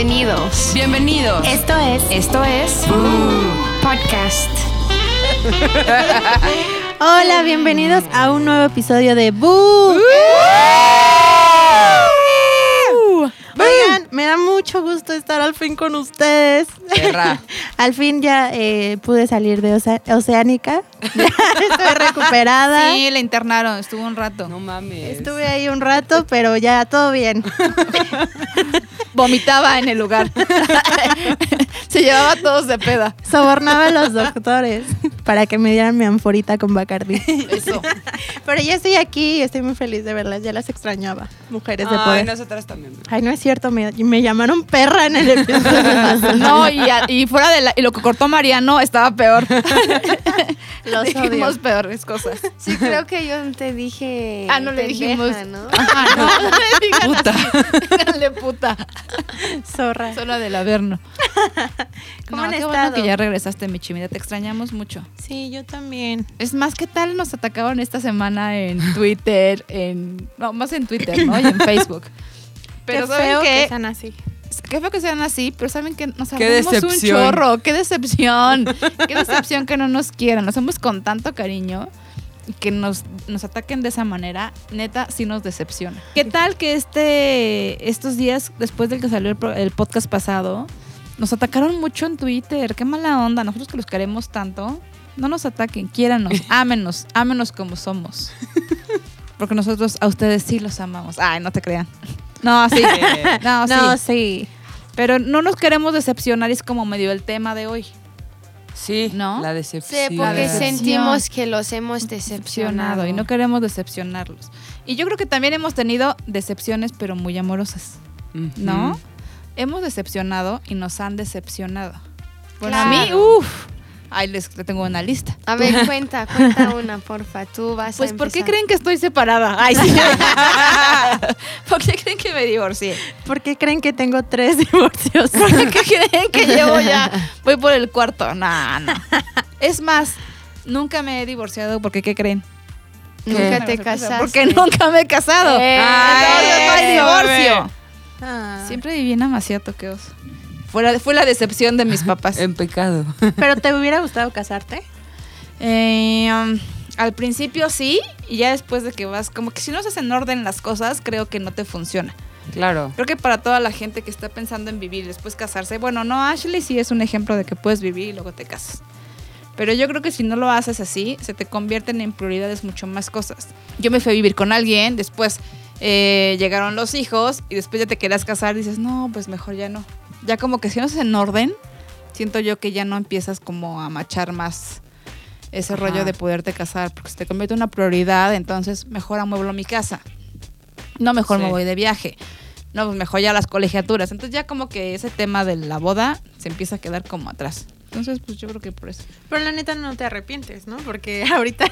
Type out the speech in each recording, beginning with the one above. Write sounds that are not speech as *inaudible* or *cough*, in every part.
Bienvenidos. Bienvenidos. Esto es Esto es Podcast. *laughs* Hola, bienvenidos a un nuevo episodio de Boo. Oigan, me da mucho gusto estar al fin con ustedes. Perra. *laughs* al fin ya eh, pude salir de Oce- Oceánica. *laughs* Ya estoy recuperada. Sí, le internaron, estuvo un rato. No mames. Estuve ahí un rato, pero ya todo bien. Vomitaba en el lugar. *laughs* Se llevaba a todos de peda. Sobornaba a los doctores para que me dieran mi anforita con Bacardi. Eso. *laughs* Pero ya estoy aquí y estoy muy feliz de verlas. Ya las extrañaba, mujeres de Ay, poder. nosotras también. Ay, no es cierto, me, me llamaron perra en el episodio. *laughs* No, y, a- y fuera de la, y lo que cortó Mariano estaba peor. *laughs* Los Dijimos odio. peores cosas. Sí, creo que yo te dije. Ah, no le dijimos. ¿no? Ajá, no, no le digan Puta. Díganle puta. Zorra. Solo del Averno. ¿Cómo no, han qué estado? bueno que ya regresaste, mi chimida. Te extrañamos mucho. Sí, yo también. Es más, ¿qué tal nos atacaron esta semana en Twitter? En, no, más en Twitter, ¿no? Y en Facebook. *laughs* Pero Qué ¿saben feo que sean así. Qué feo que sean así, pero saben que nos amamos un chorro. Qué decepción. Qué decepción que no nos quieran. Nos hacemos con tanto cariño y que nos, nos ataquen de esa manera, neta, sí nos decepciona. ¿Qué tal que este estos días, después del que salió el, pro- el podcast pasado, nos atacaron mucho en Twitter? Qué mala onda. Nosotros que los queremos tanto, no nos ataquen, quiéranos, *laughs* ámenos, ámenos como somos. Porque nosotros a ustedes sí los amamos. Ay, no te crean. No, sí. No, sí. No, sí. Pero no nos queremos decepcionar, es como medio el tema de hoy. Sí, ¿No? la Sí, decepción. porque decepción. sentimos que los hemos decepcionado. Decepcionado y no queremos decepcionarlos. Y yo creo que también hemos tenido decepciones, pero muy amorosas. ¿no? Hemos decepcionado y nos han decepcionado. Bueno, Claro. a mí, uff, ahí les le tengo una lista. A ver, *laughs* cuenta, cuenta una, porfa. Tú vas Pues, a ¿por qué creen que estoy separada? Ay, sí. *laughs* ¿Por qué creen que me divorcié? ¿Por qué creen que tengo tres divorcios? ¿Por qué creen que llevo *laughs* ya? Voy por el cuarto. No, no. Es más, nunca me he divorciado porque ¿qué creen? Nunca te casaste. Porque nunca me he casado. Eh, Entonces no hay eso, divorcio. Ah. Siempre viví en Amaciato, qué oso. Fue la, fue la decepción de mis papás. *laughs* En pecado. ¿Pero te hubiera gustado casarte? Eh, um, al principio sí, y ya después de que vas, como que si no haces en orden las cosas, creo que no te funciona. Claro. Creo que para toda la gente que está pensando en vivir y después casarse, bueno, no, Ashley sí es un ejemplo de que puedes vivir y luego te casas. Pero yo creo que si no lo haces así, se te convierten en prioridades mucho más cosas. Yo me fui a vivir con alguien, después eh, llegaron los hijos y después ya te querías casar y dices, no, pues mejor ya no. Ya como que si no haces en orden, siento yo que ya no empiezas como a machar más ese Ajá. rollo de poderte casar, porque se te convierte en una prioridad, entonces mejor amueblo mi casa. No, mejor me voy de viaje. No, pues mejor ya las colegiaturas. Entonces ya como que ese tema de la boda se empieza a quedar como atrás. Entonces, pues yo creo que por eso. Pero la neta no te arrepientes, ¿no? Porque *laughs* ahorita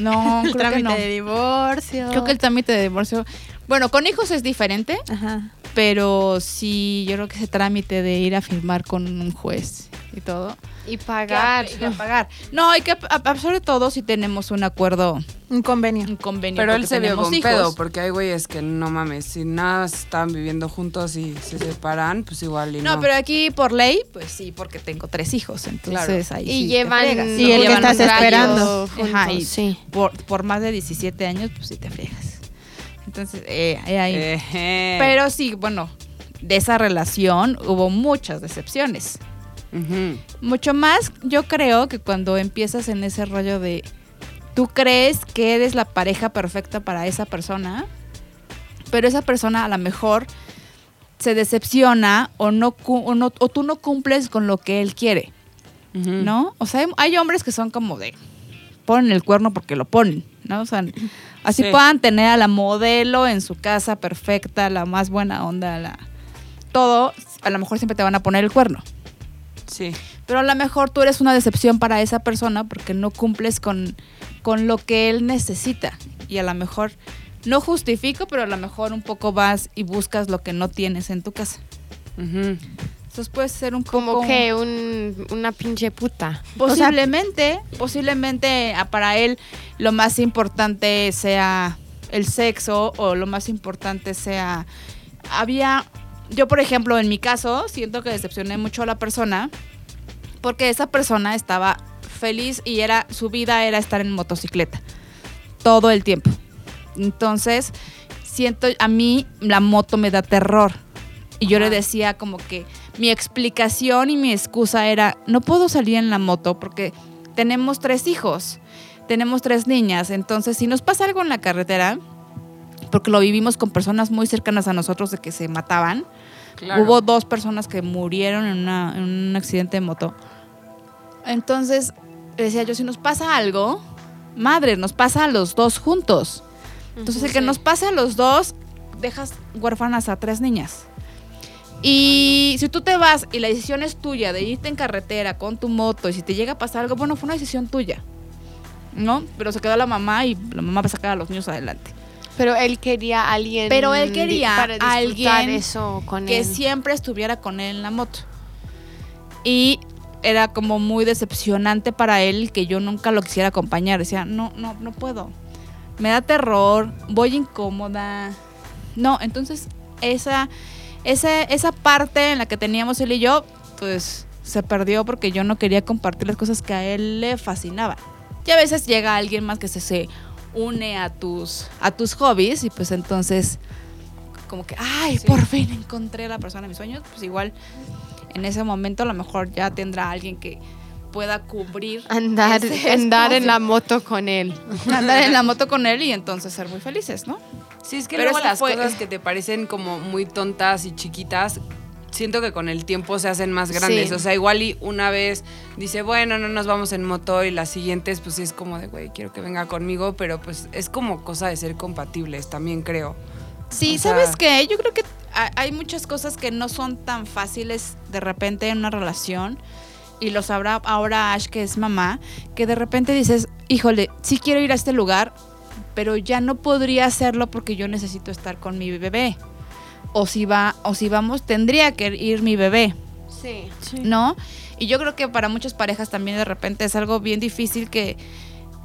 No, el creo que trámite no. de divorcio. Creo que el trámite de divorcio, bueno, con hijos es diferente, Ajá. Pero sí, yo creo que ese trámite de ir a firmar con un juez y todo. Y pagar. Y a pagar. No, hay que, sobre todo si tenemos un acuerdo, Un convenio. un convenio. Pero él se vio con hijos. pedo, porque hay güeyes que no mames, si nada están viviendo juntos y se separan, pues igual y no. No, pero aquí por ley, pues sí, porque tengo tres hijos, entonces ahí Y sí te llevan. fregas. Y el que estás esperando. juntos, Ajá, y sí. por, por más de 17 años, pues sí te fregas. Entonces, eh, eh, ahí. Ejé. Pero sí, bueno, de esa relación hubo muchas decepciones. Mucho más, yo creo que cuando empiezas en ese rollo de tú crees que eres la pareja perfecta para esa persona, pero esa persona a lo mejor se decepciona o no, o no o tú no cumples con lo que él quiere. ¿no? O sea, hay, hay hombres que son como de ponen el cuerno porque lo ponen, ¿no? O sea, así Sí. puedan tener a la modelo en su casa perfecta, la más buena onda, la todo, a lo mejor siempre te van a poner el cuerno. Sí. Pero a lo mejor tú eres una decepción para esa persona porque no cumples con, con lo que él necesita. Y a lo mejor, no justifico, pero a lo mejor un poco vas y buscas lo que no tienes en tu casa. Ujú. Entonces puede ser un Como poco... que un, una pinche puta. Posiblemente, posiblemente ah, para él lo más importante sea el sexo o lo más importante sea... Había yo, por ejemplo, en mi caso, siento que decepcioné mucho a la persona porque esa persona estaba feliz y era su vida era estar en motocicleta todo el tiempo. Entonces, siento a mí la moto me da terror. Y yo le decía como que mi explicación y mi excusa era, no puedo salir en la moto porque tenemos tres hijos, tenemos tres niñas, entonces si nos pasa algo en la carretera, porque lo vivimos con personas muy cercanas a nosotros de que se mataban, Claro. Hubo dos personas que murieron en, una- en un accidente de moto. Entonces, decía yo, si nos pasa algo, madre, nos pasa a los dos juntos. Entonces, el que Sí. nos pase a los dos, dejas huérfanas a tres niñas. Y si tú te vas y la decisión es tuya de irte en carretera con tu moto y si te llega a pasar algo, bueno, fue una decisión tuya. ¿No? Pero se quedó la mamá y la mamá va a sacar a los niños adelante. Pero él quería a alguien. Pero él quería para alguien eso con que él. siempre estuviera con él en la moto. Y era como muy decepcionante para él que yo nunca lo quisiera acompañar. Decía, no, no, no puedo. Me da terror, voy incómoda. No, entonces esa, esa, esa parte en la que teníamos él y yo, pues se perdió porque yo no quería compartir las cosas que a él le fascinaban. Y a veces llega alguien más que se, se une a tus, a tus hobbies y pues entonces como que, ay, Sí. por fin encontré a la persona de mis sueños, pues igual en ese momento a lo mejor ya tendrá alguien que pueda cubrir Andar, *laughs* andar en la moto con él. *laughs* andar en la moto con él y entonces ser muy felices, ¿no? Sí, es que Pero luego las fue- cosas que te parecen como muy tontas y chiquitas, siento que con el tiempo se hacen más grandes. Sí. O sea, igual y una vez dice, bueno, no nos vamos en moto y las siguientes, pues sí es como de, güey, quiero que venga conmigo, pero pues es como cosa de ser compatibles, también creo. Sí, O sea- ¿sabes qué? Yo creo que ha- hay muchas cosas que no son tan fáciles de repente en una relación. Y lo sabrá ahora Ash, que es mamá, que de repente dices, híjole, sí quiero ir a este lugar, pero ya no podría hacerlo porque yo necesito estar con mi bebé. O si va, o si vamos, tendría que ir mi bebé. Sí. ¿no? Y yo creo que para muchas parejas también de repente es algo bien difícil que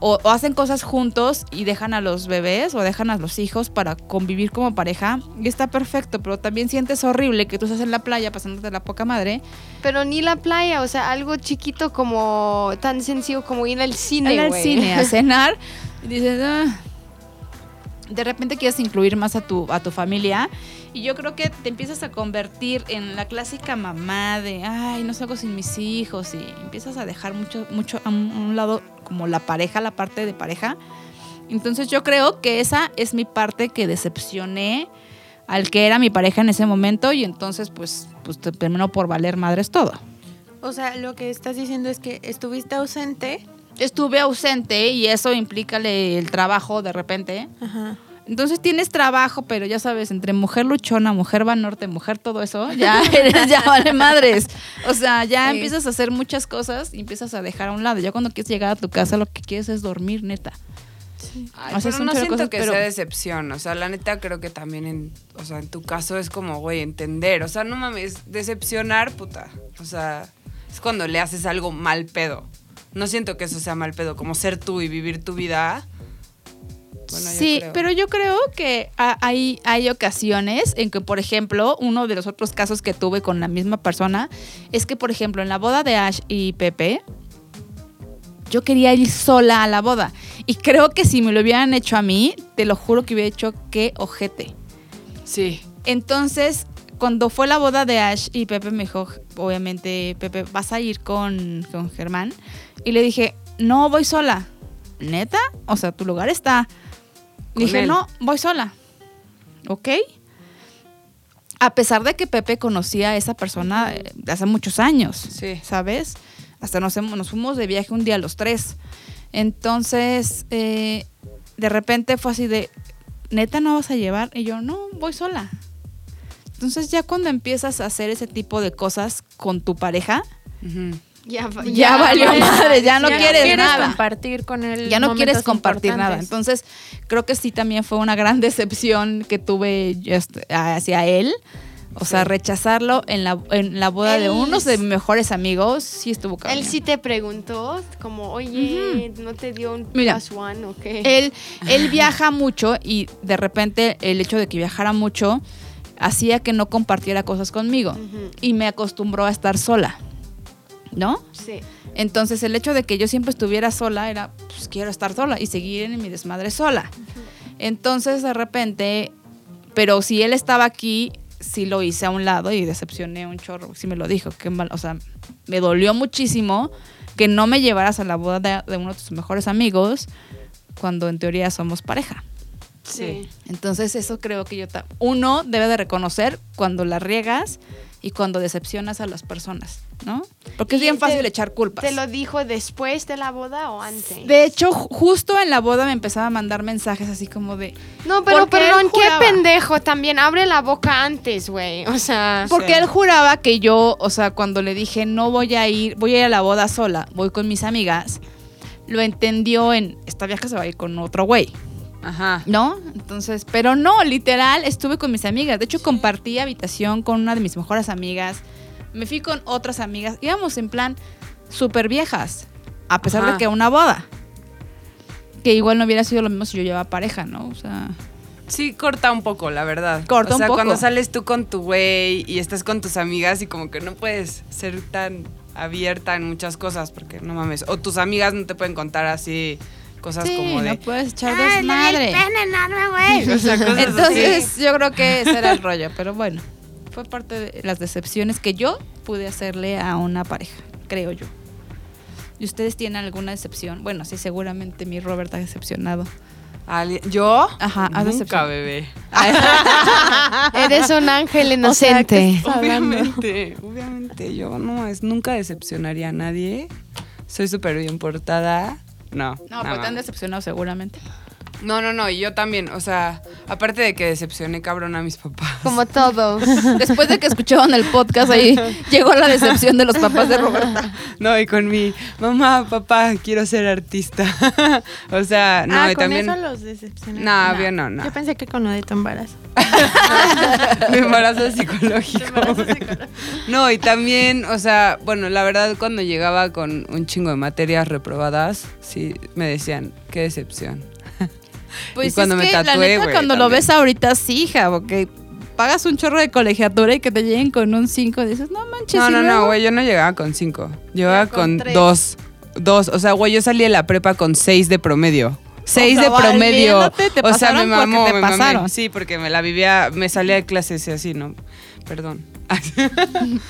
o, o hacen cosas juntos y dejan a los bebés o dejan a los hijos para convivir como pareja y está perfecto, pero también sientes horrible que tú estás en la playa pasándote la poca madre, Pero ni la playa, o sea, algo chiquito como tan sencillo como ir al cine, ir al cine a *laughs* cenar y dices, "Ah". de repente quieres incluir más a tu, a tu familia y yo creo que te empiezas a convertir en la clásica mamá de, ay, no salgo sin mis hijos y empiezas a dejar mucho, mucho a un, lado como la pareja, la parte de pareja. Entonces yo creo que esa es mi parte que decepcioné al que era mi pareja en ese momento y entonces pues, pues te terminó por valer madres todo. O sea, lo que estás diciendo es que estuviste ausente. Estuve ausente y eso implica el trabajo de repente. Ajá. Entonces tienes trabajo, pero ya sabes, entre mujer luchona, mujer va norte, mujer todo eso, ya *laughs* eres, ya vale madres. O sea, ya Sí. empiezas a hacer muchas cosas y empiezas a dejar a un lado. Ya cuando quieres llegar a tu casa, lo que quieres es dormir, neta. Ay, O sea, pero no siento cosas, que pero- sea decepción. O sea, la neta creo que también en, o sea, en tu caso es como, güey, entender. O sea, no mames, decepcionar, puta. O sea, es cuando le haces algo mal pedo. No siento que eso sea mal pedo, como ser tú y vivir tu vida. Bueno, yo sí, creo. pero yo creo que ha- hay, hay ocasiones en que, por ejemplo, uno de los otros casos que tuve con la misma persona es que, por ejemplo, en la boda de Ash y Pepe, yo quería ir sola a la boda. Y creo que si me lo hubieran hecho a mí, te lo juro que hubiera hecho qué ojete. Sí. Entonces, cuando fue la boda de Ash y Pepe me dijo, obviamente, Pepe, vas a ir con, con Germán. Y le dije, no, voy sola. ¿Neta? O sea, tu lugar está. Con dije, él. no, voy sola. ¿Ok? A pesar de que Pepe conocía a esa persona eh, de hace muchos años. Sí. ¿Sabes? Hasta nos, nos fuimos de viaje un día los tres. Entonces, eh, de repente fue así de, neta no vas a llevar. Y yo, no, voy sola. Entonces ya cuando empiezas a hacer ese tipo de cosas con tu pareja, Ujú. Ya, ya, valió madre, ya no Ya quieres, nada. compartir con él. Ya no quieres compartir nada. Entonces, creo que sí también fue una gran *laughs* decepción que tuve hacia él. O sea, rechazarlo en la, en la boda de unos de mis mejores amigos, sí estuvo cabrón. Él sí te preguntó, como, oye, ¿no te dio un Mira, plus one o qué? Él, él *laughs* viaja mucho y de repente el hecho de que viajara mucho hacía que no compartiera cosas conmigo y me acostumbró a estar sola, ¿no? Sí. Entonces el hecho de que yo siempre estuviera sola era, pues quiero estar sola y seguir en mi desmadre sola. Entonces de repente, pero si él estaba aquí, sí lo hice a un lado y decepcioné un chorro, sí me lo dijo, qué mal, o sea, me dolió muchísimo que no me llevaras a la boda de, de uno de tus mejores amigos cuando en teoría somos pareja. Sí. Entonces eso creo que yo... Uno debe de reconocer cuando la riegas y cuando decepcionas a las personas, ¿no? Porque es ¿Y bien te- fácil echar culpas. ¿Te lo dijo después de la boda o antes? De hecho, ju- justo en la boda me empezaba a mandar mensajes así como de... no, pero perdón, qué pendejo también. Abre la boca antes, güey. O sea, Porque Sí. él juraba que yo, o sea, cuando le dije no voy a ir, voy a ir a la boda sola, voy con mis amigas, lo entendió en esta vieja se va a ir con otro güey, Ajá. ¿no? Entonces, pero no, literal, estuve con mis amigas. De hecho, compartí habitación con una de mis mejores amigas. Me fui con otras amigas. Íbamos en plan súper viejas, a pesar Ajá. de que una boda. Que igual no hubiera sido lo mismo si yo llevaba pareja, ¿no? O sea, Sí, corta un poco, la verdad. Corta o sea, un poco. cuando sales tú con tu güey y estás con tus amigas y como que no puedes ser tan abierta en muchas cosas porque no mames. O tus amigas no te pueden contar así cosas sí, como de... no puedes echar desmadre. enorme, güey. *laughs* O sea, cosas Entonces, así. yo creo que ese era el *laughs* rollo, pero bueno, fue parte de las decepciones que yo pude hacerle a una pareja, creo yo. ¿Y ustedes tienen alguna decepción? Bueno, sí, seguramente mi Robert ha decepcionado. ¿Yo? Ajá, has Nunca, bebé. *laughs* Eres un ángel O sea, ¿qué inocente. estás hablando? Obviamente, obviamente. Yo no, es, nunca decepcionaría a nadie. Soy súper bien portada. No. No, pero te han decepcionado seguramente. No, no, no, y yo también, o sea, aparte de que decepcioné cabrón a mis papás. Como *laughs* todo. Después de que escucharon el podcast, ahí *laughs* llegó la decepción de los papás de Roberta. No, y con mi mamá, papá, quiero ser artista. *laughs* o sea, no, ah, y con también eso los decepcioné. No, bien, no, no. Yo pensé que con lo de tu embarazo. mi embarazo psicológico. güey. No, y también, o sea, bueno, la verdad cuando llegaba con un chingo de materias reprobadas, sí me decían, qué decepción. Pues Y cuando es me que, la tatué, neta, güey, cuando lo ves ahorita, sí, hija, porque pagas un chorro de colegiatura y que te lleguen con un 5, dices, no manches. No, ¿y no, no, güey, yo no llegaba con cinco. Llegaba con con, tres. dos. Dos. O sea, güey, yo salí de la prepa con seis de promedio. Seis sea, de promedio. te o sea, me mamó, te me mamé. Sí, porque me la vivía, me salía de clases y así, ¿no? Perdón. *laughs*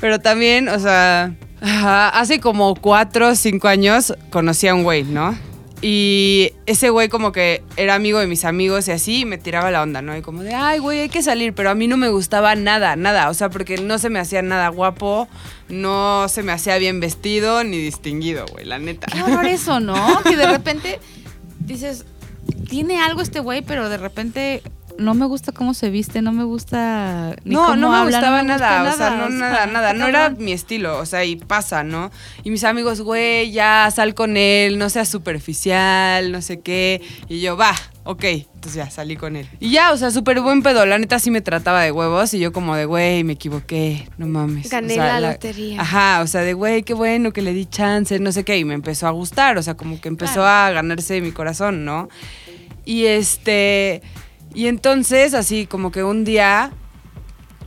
Pero también, o sea, hace como cuatro o cinco años conocí a un güey, ¿no? Y ese güey como que era amigo de mis amigos y así me tiraba la onda, ¿no? Y como de, ay, güey, hay que salir, pero a mí no me gustaba nada, nada. O sea, porque no se me hacía nada guapo, no se me hacía bien vestido ni distinguido, güey, la neta. Qué horror eso, ¿no? Que de repente dices, tiene algo este güey, pero de repente no me gusta cómo se viste, no me gusta ni no, cómo no me habla, gustaba me gusta nada, o sea, no, nada, nada, no era mi estilo, o sea, y pasa, ¿no? Y mis amigos, güey, ya sal con él, no seas superficial, no sé qué, y yo, va, ok, entonces ya salí con él. Y ya, o sea, súper buen pedo, la neta sí me trataba de huevos, y yo como de, güey, me equivoqué, no mames. Gané O sea, la lotería. Ajá, o sea, de, güey, qué bueno que le di chance, no sé qué, y me empezó a gustar, o sea, como que empezó a ganarse mi corazón, ¿no? Y este, y entonces así como que un día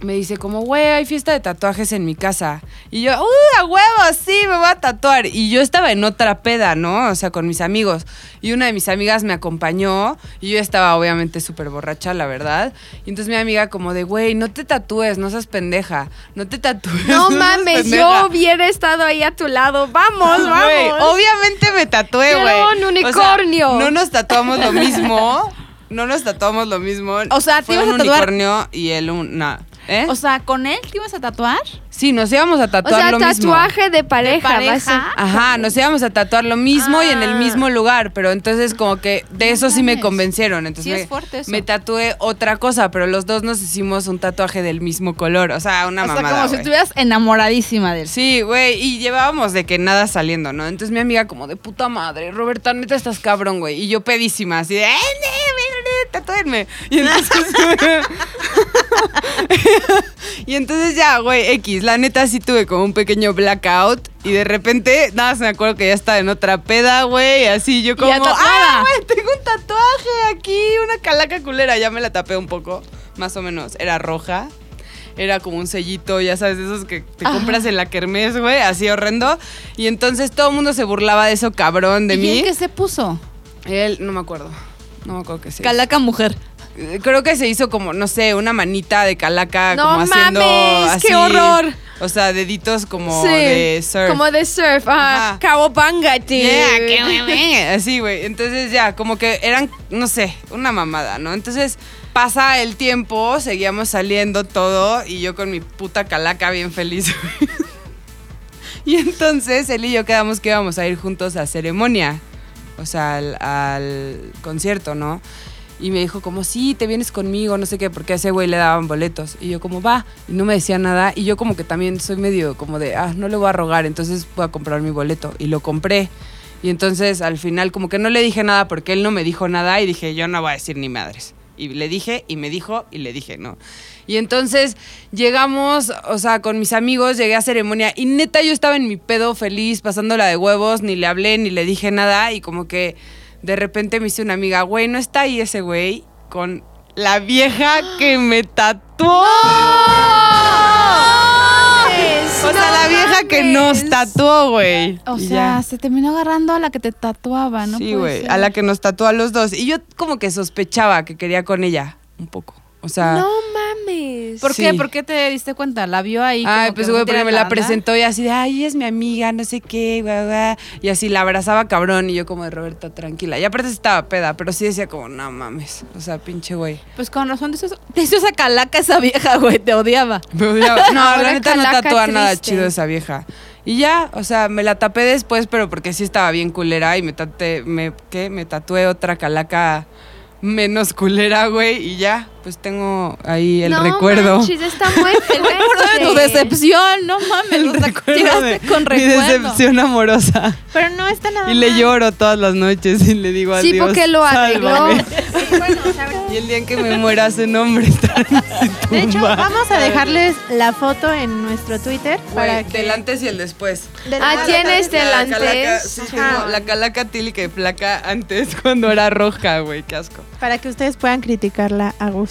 me dice como, güey, hay fiesta de tatuajes en mi casa. Y yo, ¡uh, a huevo! Sí, me voy a tatuar. Y yo estaba en otra peda, ¿no? O sea, con mis amigos. Y una de mis amigas me acompañó. Y yo estaba obviamente súper borracha, la verdad. Y entonces mi amiga como de, güey, no te tatúes, no seas pendeja. No te tatúes. No *laughs* mames, pendeja". yo hubiera estado ahí a tu lado. Vamos, vamos. obviamente me tatué, güey. un O sea, unicornio. no nos tatuamos lo mismo. *laughs* No nos tatuamos lo mismo. O sea, ¿te Fue ibas un a tatuar? unicornio y él un... nah. ¿Eh? O sea, ¿con él te ibas a tatuar? sí, nos íbamos a O tatuar sea, lo mismo. tatuaje de pareja. vas a- Ajá, nos íbamos a tatuar lo mismo y en el Ah. mismo lugar, pero entonces como que de eso sí me mames. convencieron. Entonces Sí me, es fuerte eso. me tatué otra cosa, pero los dos nos hicimos un tatuaje del mismo color, o sea, una o sea, mamada. como si güey. estuvieras enamoradísima de él. Sí, güey, y llevábamos de que nada saliendo, ¿no? Entonces mi amiga como de puta madre, Roberta, neta estás cabrón, güey. Y yo pedísima, así de, ¡eh, Y entonces... *laughs* y entonces ya, güey, X, la neta sí tuve como un pequeño blackout y de repente, nada, se me acuerdo que ya estaba en otra peda, güey, así yo como. ¡ah, güey, tengo un tatuaje aquí, una calaca culera, ya me la tapé un poco, más o menos. Era roja. Era como un sellito, ya sabes, de esos que te Ajá. compras en la kermés, güey, así horrendo. Y entonces todo el mundo se burlaba de eso, cabrón, de ¿Y mí. él qué se puso? Él, no me acuerdo. No me acuerdo qué se hizo. Calaca mujer. Eh, Creo que se hizo como, no sé, una manita de calaca, No como haciendo mames, así. qué horror. O sea, deditos como Sí, de surf. Como de surf. Ajá. Ajá. Cowabunga, tío. Yeah, qué. Así, güey. Entonces ya, como que eran, no sé, una mamada, ¿no? Entonces pasa el tiempo, seguíamos saliendo todo y yo con mi puta calaca bien feliz. *laughs* y entonces él y yo quedamos que íbamos a ir juntos a ceremonia, o sea, al, concierto, ¿no? Y me dijo como, sí, te vienes conmigo, no sé qué, porque a ese güey le daban boletos. Y yo como, va, y no me decía nada. Y yo como que también soy medio como de, ah, no le voy a rogar, entonces voy a comprar mi boleto. Y lo compré. Y entonces al final como que no le dije nada porque él no me dijo nada y dije, yo no voy a decir ni madres. Y le dije y me dijo y le dije, no. Y entonces llegamos, o sea, con mis amigos, llegué a ceremonia y neta yo estaba en mi pedo feliz, pasándola de huevos, ni le hablé, ni le dije nada y como que de repente me hice una amiga, güey, no está ahí ese güey con la vieja que me tatuó. *gasps* O sea, la vieja que nos tatuó, güey. O sea, ya. se terminó agarrando a la que te tatuaba, ¿no? sí, güey, a la que nos tatuó a los dos. Y yo como que sospechaba que quería con ella un poco. O sea, No mames. ¿Por Sí. qué? ¿Por qué te diste cuenta? ¿La vio ahí? Ay, como pues güey, porque me la presentó y así de, ay, es mi amiga, no sé qué, güey, güey. Y así la abrazaba cabrón y yo como de Roberta, tranquila. Y aparte estaba peda, pero sí decía como, no mames. O sea, pinche güey. Pues con razón, te hizo, te hizo esa calaca esa vieja, güey, te odiaba. Me odiaba. *laughs* No, la neta no tatúa nada chido esa vieja. Y ya, o sea, me la tapé después, pero porque sí estaba bien culera y me tatué, me, ¿qué? Me tatué otra calaca menos culera, güey, y ya, pues tengo ahí el no recuerdo. Manches, está muy *laughs* fuerte. Recuerdo de tu decepción, no mames. El o sea, llegaste con mi recuerdo. decepción amorosa. Pero no está nada Y le lloro todas las noches y le digo Sí, adiós. porque lo arregló. sálvame". *laughs* Sí, bueno, Y el día en que me muera su nombre *laughs* estará en de hecho, vamos a dejarles la foto en nuestro Twitter para Güey, que del antes y el después. del- Ah, la- tienes del La antes. calaca, sí, tengo la calaca tílica y flaca antes cuando era roja, güey, qué asco. para que ustedes puedan criticarla a gusto.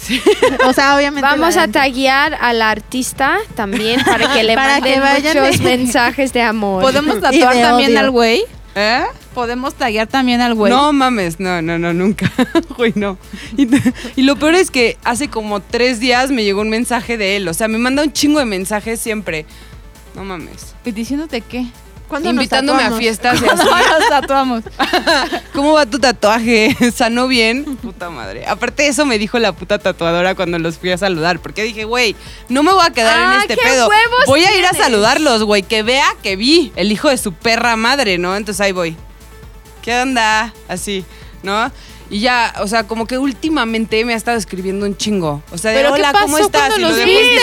*laughs* O sea, obviamente Vamos a taguear al artista también *laughs* para que le Para manden que vayan muchos de- *laughs* mensajes de amor. ¿Podemos tatuar también odio. al güey? ¿Eh? ¿Podemos taggear también al güey? No mames, no, no, no, nunca. Güey, no. Y, y lo peor es que hace como tres días me llegó un mensaje de él. O sea, me manda un chingo de mensajes siempre. No mames. ¿Y diciéndote qué? ¿Cuándo Invitándome a fiestas. No nos tatuamos. *laughs* ¿Cómo va tu tatuaje? *laughs* ¿Sanó bien? Puta madre. Aparte, eso me dijo la puta tatuadora cuando los fui a saludar. Porque dije, güey, no me voy a quedar Ah, en este qué pedo. huevos Voy a ir a saludarlos, güey. Que vea que vi el hijo de su perra madre, ¿no? Entonces ahí voy. ¿Qué onda? Así, ¿no? Y ya, o sea, como que últimamente me ha estado escribiendo un chingo. O sea, de ¿Pero qué hola, ¿cómo estás? Y lo los dejó- viste?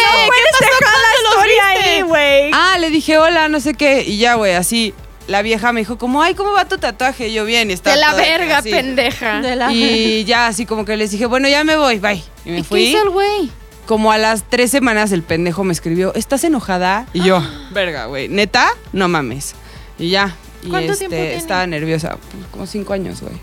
güey. Ah, le dije hola, no sé qué. Y ya, güey, así. La vieja me dijo, como, ay, ¿cómo va tu tatuaje? Y yo, bien, estaba de la verga, así. pendeja. De la- Y ya así como que les dije, bueno, ya me voy, bye. Y me ¿Y qué fui. hizo el güey? Como a las tres semanas el pendejo me escribió, ¿estás enojada? Y yo, *gasps* verga, güey, ¿neta? No mames. Y ya. Y ¿Cuánto este, tiempo tiene? estaba nerviosa. Pues, como cinco años, güey.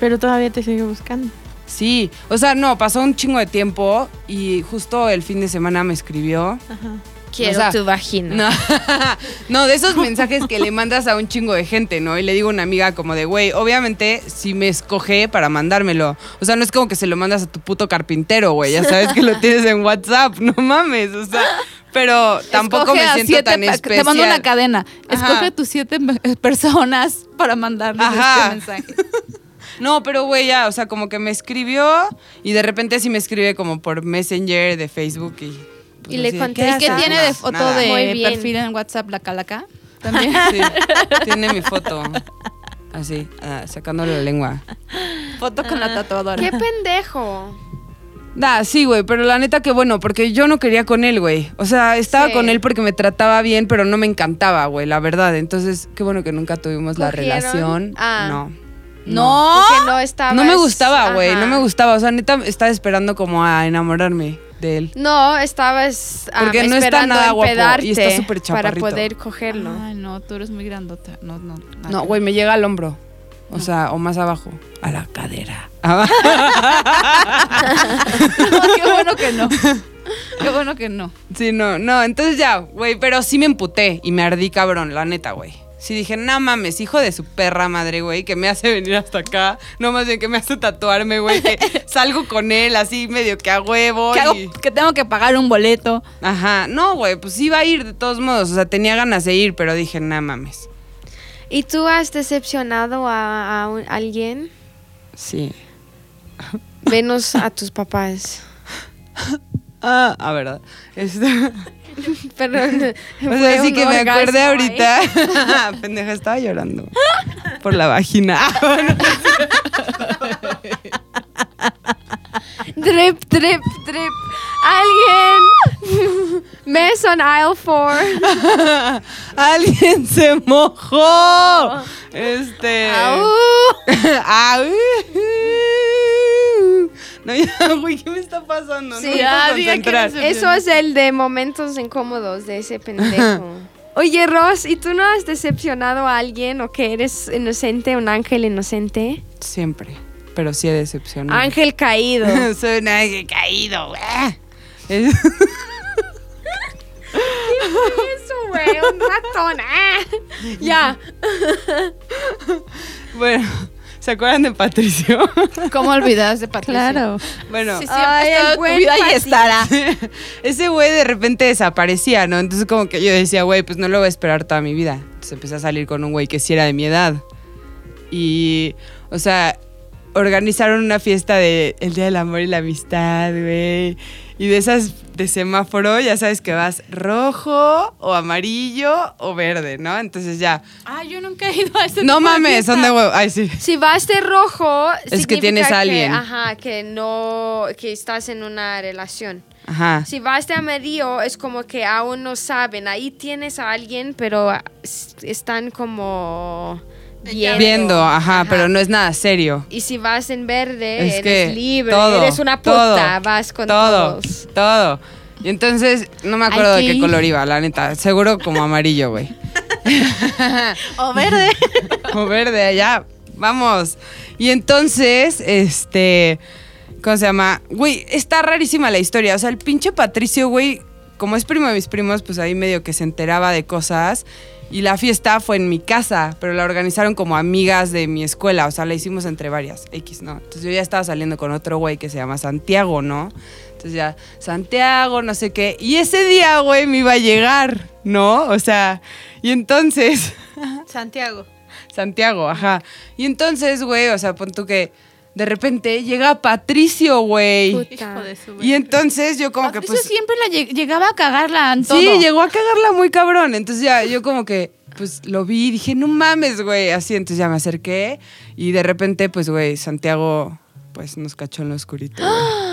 Pero todavía te sigue buscando. Sí, o sea, no, pasó un chingo de tiempo y justo el fin de semana me escribió. Ajá. Quiero o sea, tu vagina. No, *laughs* no, de esos mensajes que le mandas a un chingo de gente, ¿no? Y le digo a una amiga como de, güey, obviamente si me escoge para mandármelo. O sea, no es como que se lo mandas a tu puto carpintero, güey. Ya sabes que lo *laughs* tienes en WhatsApp, *laughs* no mames. O sea, pero tampoco Escoge me siento siete tan pe- especial. Te mando una cadena. Ajá. Escoge tus siete me- personas para mandarles Ajá. este mensaje. No, pero güey, ya, o sea, como que me escribió y de repente sí me escribe como por Messenger de Facebook y... pues, Y le contestas. ¿Y qué tiene de foto Nada. de perfil en WhatsApp la calaca? También. *laughs* Sí, tiene mi foto. Así, ah, sacándole la lengua. foto con la tatuadora. Qué pendejo. Da, sí, güey, pero la neta que bueno, porque yo no quería con él, güey. O sea, estaba Sí. con él porque me trataba bien, pero no me encantaba, güey, la verdad. Entonces, qué bueno que nunca tuvimos la relación. Ah. No. No. Porque no estaba. No me gustaba, güey, no me gustaba. O sea, neta, estaba esperando como a enamorarme de él. No, estabas ah, Porque no está esperando nada guapo y está súper para chaparrito. poder cogerlo. Ay, no, tú eres muy grandota. No, no. nada No, güey, me llega al hombro. O sea, o más abajo. A la cadera. *laughs* No, qué bueno que no. Qué bueno que no. Sí, no, no, entonces ya, güey, pero sí me emputé y me ardí cabrón, la neta, güey. Sí dije, no mames, hijo de su perra madre, güey, que me hace venir hasta acá. No más bien que me hace tatuarme, güey, que *laughs* salgo con él así medio que a huevo. Que, hago- y- que tengo que pagar un boleto. Ajá, no, güey, pues iba a ir de todos modos. O sea, tenía ganas de ir, pero dije, no mames. ¿Y tú has decepcionado a, a un- alguien? Sí. Venos a tus papás. *laughs* Ah, a verdad. Este, *laughs* Pero o sea, sí que me acordé ahorita. *laughs* Pendeja, estaba llorando. Por la vagina. Drip, drip, drip. Alguien. Mes on aisle 4. *laughs* Alguien se mojó. Este. Au. *laughs* Au. No, ya, güey, ¿qué me está pasando? Sí, no ya, concentrar. Eso es el de momentos incómodos de ese pendejo. *laughs* Oye, Ross, ¿y tú no has decepcionado a alguien o que eres inocente, un ángel inocente? Siempre. Pero sí he decepcionado. Ángel caído. Soy un ángel caído, güey. Es- Eso, güey, un ratón. ah. Ya. Bueno, ¿se acuerdan de Patricio? ¿Cómo olvidas de Patricio? Claro. Bueno, Sí, Ay, el tu vida Pati. estará. *laughs* ese güey de repente desaparecía, ¿no? Entonces como que yo decía, güey, pues no lo voy a esperar toda mi vida. Entonces empecé a salir con un güey que sí era de mi edad. Y, o sea, organizaron una fiesta de el Día del Amor y la Amistad, güey. Y de esas de semáforo, ya sabes que vas rojo o amarillo o verde, ¿no? Entonces ya. Ah, yo nunca he ido a ese No tipo de mames, son de huevo. Ay, sí. Si vas de rojo, que significa tienes a alguien. ajá, que no, que estás en una relación. Ajá. Si vas de amarillo, es como que aún no saben. Ahí tienes a alguien, pero están como viendo. Viendo, ajá, pero no es nada serio. Y si vas en verde, Es eres libre, todo, eres una todo, puta, vas con todo, todos. todo. Y entonces, no me acuerdo de qué color iba, la neta. Seguro como amarillo, güey. *laughs* O verde. *laughs* O verde, allá. Vamos. Y entonces, este. ¿Cómo se llama? Güey, está rarísima la historia. O sea, el pinche Patricio, güey, como es primo de mis primos, pues ahí medio que se enteraba de cosas. Y la fiesta fue en mi casa, pero la organizaron como amigas de mi escuela. O sea, la hicimos entre varias. X, ¿no? Entonces yo ya estaba saliendo con otro güey que se llama Santiago, ¿no? Entonces ya, Santiago, no sé qué. Y ese día, güey, me iba a llegar, ¿no? O sea, y entonces. *laughs* Santiago. Santiago, ajá. Y entonces, güey, o sea, pon tú que de repente llega Patricio, güey. Puta. Hijo de su Y entonces yo como que Patricio pues... siempre la lleg- llegaba a cagarla en todo. Sí, llegó a cagarla muy cabrón. Entonces ya yo como que, pues lo vi y dije, no mames, güey. Así, entonces ya me acerqué y de repente, pues, güey, Santiago, pues nos cachó en lo oscurito. *gasps* *gasps*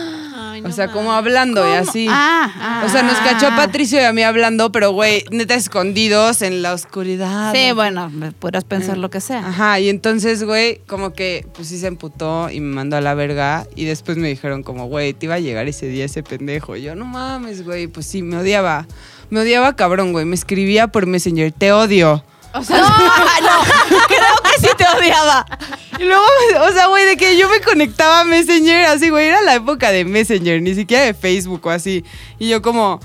o no sea, como hablando y así. Ah, ah. O sea, nos cachó a Patricio y a mí hablando, pero, güey, neta escondidos en la oscuridad. Sí, ¿no? bueno, podrás pensar lo que sea. Ajá, y entonces, güey, como que, pues sí se emputó y me mandó a la verga. Y después me dijeron como, güey, te iba a llegar ese día ese pendejo. Y yo, no mames, güey, pues sí, me odiaba. Me odiaba cabrón, güey. Me escribía por Messenger, te odio. O sea, *laughs* no, creo *laughs* odiaba. Y luego, o sea, güey, de que yo me conectaba a Messenger, así, güey, era la época de Messenger, ni siquiera de Facebook o así. Y yo como...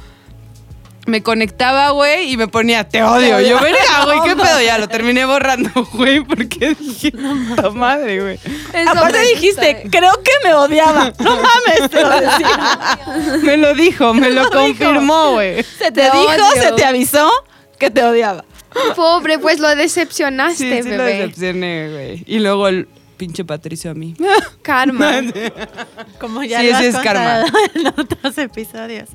Me conectaba, güey, y me ponía, te odio. Yo, verga, güey, qué pedo. Ya lo terminé borrando, *laughs* güey, porque dije, puta madre, güey. Aparte dijiste, creo que me odiaba. *laughs* No mames, te lo decía. Me lo dijo, me lo confirmó, güey. Se te dijo, se te avisó que te odiaba. *laughs* Pobre, pues lo Sí, decepcionaste, sí lo bebé. decepcioné, güey. Y luego el pinche Patricio a mí. *laughs* Karma. *laughs* Como ya Sí, lo has ese es karma. contado en otros episodios.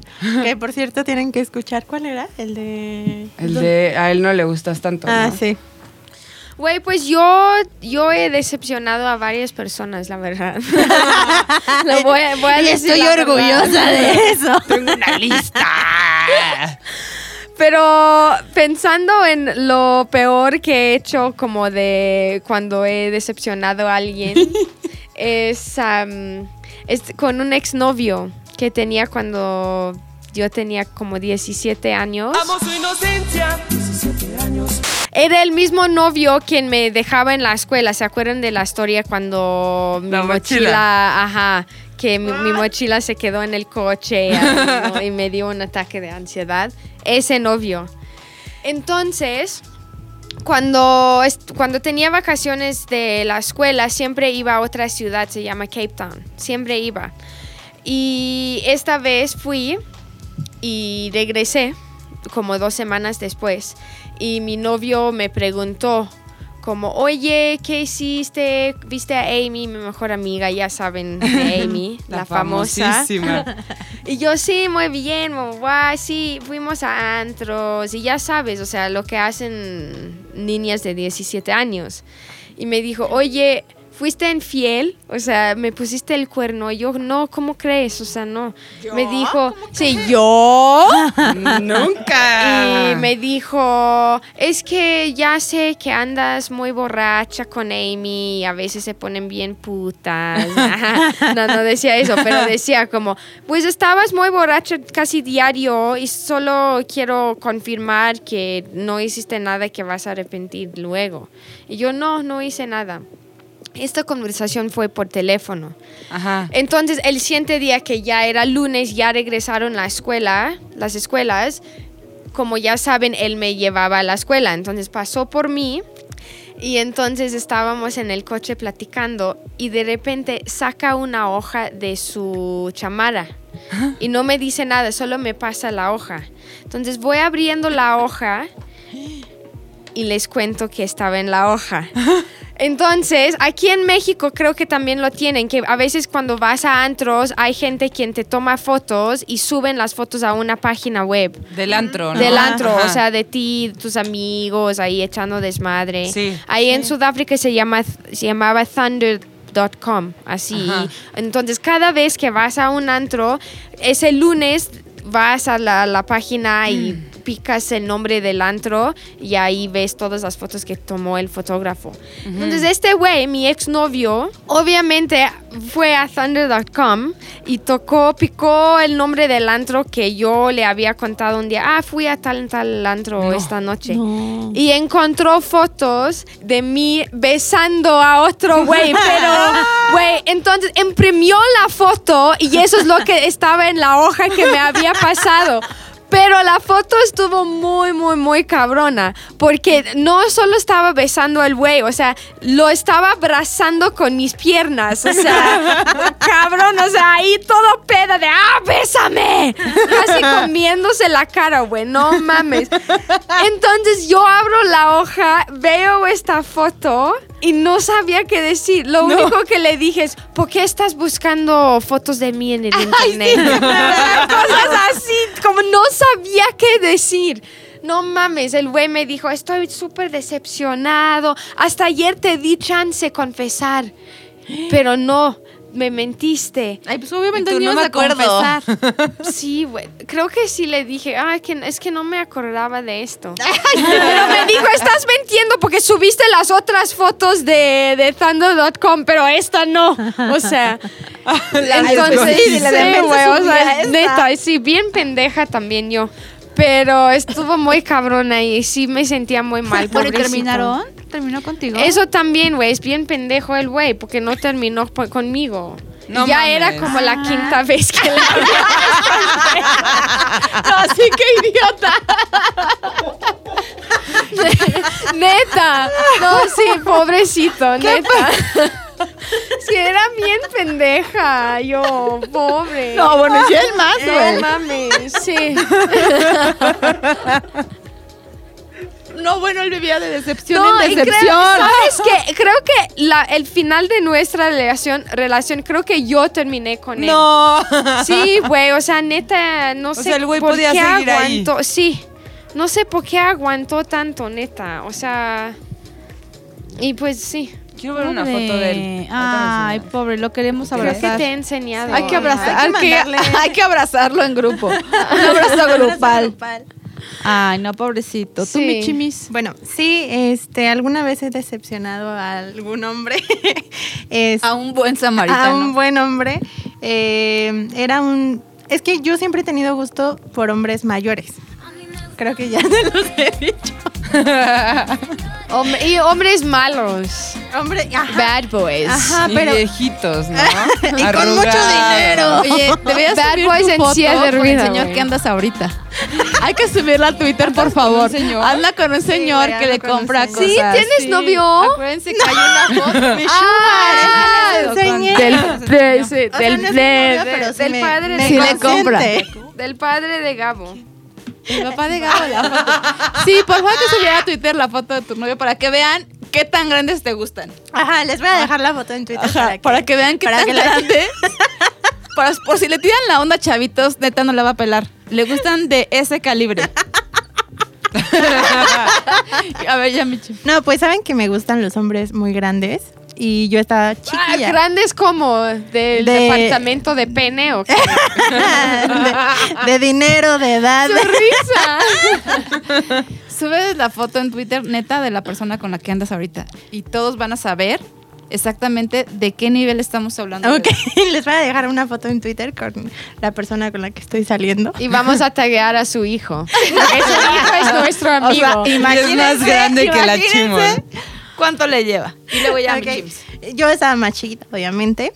Que por cierto tienen que escuchar cuál era el de. El de a él no le gustas tanto. Ah, ¿no? sí. Güey, pues yo, yo he decepcionado a varias personas, la verdad. Lo voy, a- voy a Y decir estoy verdad. orgullosa de eso. Tengo una lista. Pero pensando en lo peor que he hecho como de cuando he decepcionado a alguien, *laughs* es, es con un exnovio que tenía cuando yo tenía como 17 años. Amo su inocencia. 17 años. Era el mismo novio quien me dejaba en la escuela. ¿Se acuerdan de la historia cuando mi La mochila, mochila. ajá, que mi, mi mochila se quedó en el coche *laughs* y me dio un ataque de ansiedad? Ese novio. Entonces, cuando, cuando tenía vacaciones de la escuela, siempre iba a otra ciudad, se llama Cape Town. Siempre iba. Y esta vez fui y regresé como dos semanas después. Y mi novio me preguntó como, oye, ¿qué hiciste? ¿Viste a Amy, mi mejor amiga? Ya saben *laughs* de Amy, la, famosa. famosísima. *laughs* Y yo, sí, muy bien, muy guay, sí, fuimos a antros y ya sabes, o sea, lo que hacen niñas de 17 años. Y me dijo, oye, ¿fuiste infiel? O sea, me pusiste el cuerno. Y yo, no, ¿cómo crees? O sea, no. Me dijo, sí, yo. *laughs* Nunca. Y me dijo, es que ya sé que andas muy borracha con Amy y a veces se ponen bien putas. *laughs* no, no decía eso, pero *laughs* decía como, pues estabas muy borracha casi diario y solo quiero confirmar que no hiciste nada que vas a arrepentir luego. Y yo, no, no hice nada. Esta conversación fue por teléfono. Ajá. Entonces, el siguiente día que ya era lunes, ya regresaron la escuela, las escuelas. Como ya saben, él me llevaba a la escuela. Entonces pasó por mí y entonces estábamos en el coche platicando y de repente saca una hoja de su chamara y no me dice nada, solo me pasa la hoja. Entonces voy abriendo la hoja y les cuento que estaba en la hoja. *laughs* Entonces, aquí en México creo que también lo tienen, que a veces cuando vas a antros hay gente quien te toma fotos y suben las fotos a una página web. Del antro, ¿no? Del antro, Ajá. o sea, de ti, tus amigos, ahí echando desmadre. Sí. Ahí en Sudáfrica se, llama, se llamaba thunder.com, así. Ajá. Entonces, cada vez que vas a un antro, ese lunes vas a la, la página y Mm. Picas el nombre del antro y ahí ves todas las fotos que tomó el fotógrafo. Entonces, este güey, mi exnovio, obviamente fue a thunder.com y tocó, picó el nombre del antro que yo le había contado un día. Ah, fui a tal tal antro esta noche. Y encontró fotos de mí besando a otro güey. *laughs* Pero, güey, entonces imprimió la foto y eso es lo que estaba en la hoja que me había pasado. Pero la foto estuvo muy, muy, muy cabrona. Porque no solo estaba besando al güey, o sea, lo estaba abrazando con mis piernas. O sea, *laughs* cabrón, o sea, ahí todo peda de ¡ah, bésame! Casi *laughs* comiéndose la cara, güey, no mames. Entonces yo abro la hoja, veo esta foto y no sabía qué decir. Lo único que le dije es, ¿por qué estás buscando fotos de mí en el *laughs* internet? *laughs* Cosas así, como no sabía qué decir. No mames, el güey me dijo, estoy súper decepcionado. Hasta ayer te di chance confesar, pero no, me mentiste. Ay, pues obviamente Tú no me acuerdo. *laughs* Sí, güey. Creo que sí le dije, ah, que, es que no me acordaba de esto. *laughs* pero me dijo, estás mintiendo porque subiste las otras fotos de, de Thunder.com, pero esta no. O sea, *laughs* entonces, sí, sí, la de repente güey, o sea, neta, sí, bien pendeja también yo. Pero estuvo muy cabrona y sí me sentía muy mal. Bueno, ¿y pobrecito. terminaron? ¿Terminó contigo? Eso también, güey, es bien pendejo el güey, porque no terminó conmigo. No ya mames. era como la Ah. quinta vez que le No, sí, qué idiota. *laughs* Neta. No, sí, pobrecito, neta. *laughs* Sí, era bien pendeja, yo, pobre. No, bueno, sí el más, No güey. mames, sí. *laughs* No, bueno, él vivía de decepción No, en y creo, decepción. ¿sabes qué? Creo que la, el final de nuestra relación, relación, creo que yo terminé con él. No. Sí, güey, o sea, neta, no sé sea, el güey por podía qué ahí. aguantó. Sí, no sé por qué aguantó tanto, neta. O sea, y pues sí. Quiero ver una foto de él. Ay, pobre, lo queremos Creo que abrazar. te he enseñado. Hay que Hay abrazar, que hay que, *laughs* hay que abrazarlo en grupo. *laughs* Un abrazo grupal. Ay, no, pobrecito. ¿Tú, Sí. mi chimis? Bueno, sí, este, alguna vez he decepcionado a algún hombre. *laughs* Es- A un buen samaritano. a un buen hombre. Eh, era un es que yo siempre he tenido gusto por hombres mayores. Creo que ya *laughs* se los he dicho. *laughs* Hom- y hombres malos. Hombre, ajá. Bad boys. Ajá, y pero. viejitos, ¿no? *laughs* Y con mucho dinero. Oye, deberías Bad subir boys tu en foto sillas de con el señor güey. que andas ahorita. Hay que subirla a Twitter, por favor. señor? Hazla con un señor güey, que le hazla con un compra señor. cosas. Sí, ¿tienes novio? Acuérdense que hay una foto. Mi Ah, sugar, es que les enseñé. Del, O sea, del, no es mi novio, pero sí del me- padre me Sí de le Gabo. compra. Del padre de Gabo. El papá de Gabo la foto. Sí, por favor que subiera a Twitter la foto de tu novio para que vean qué tan grandes te gustan. Ajá, les voy a dejar la foto en Twitter. Ajá, para que, vean qué para tan que la- grande. *laughs* Para- por si le tiran la onda chavitos, neta no la va a pelar. Le gustan de ese calibre. *laughs* *laughs* a ver, ya Michi. No, pues saben que me gustan los hombres muy grandes. Y yo estaba Ah, chiquilla. grandes como del De- departamento de pene o qué. *laughs* de, de dinero, de edad. risa. *laughs* Subes la foto en Twitter, neta, de la persona con la que andas ahorita. Y todos van a saber exactamente de qué nivel estamos hablando. Ok, *laughs* les voy a dejar una foto en Twitter con la persona con la que estoy saliendo. Y vamos a taguear a su hijo. Porque su hijo es nuestro O amigo. sea, Y es más grande que la chimol. ¿Cuánto le lleva? Y luego ya Ok, Michi. Yo estaba más chiquita, obviamente.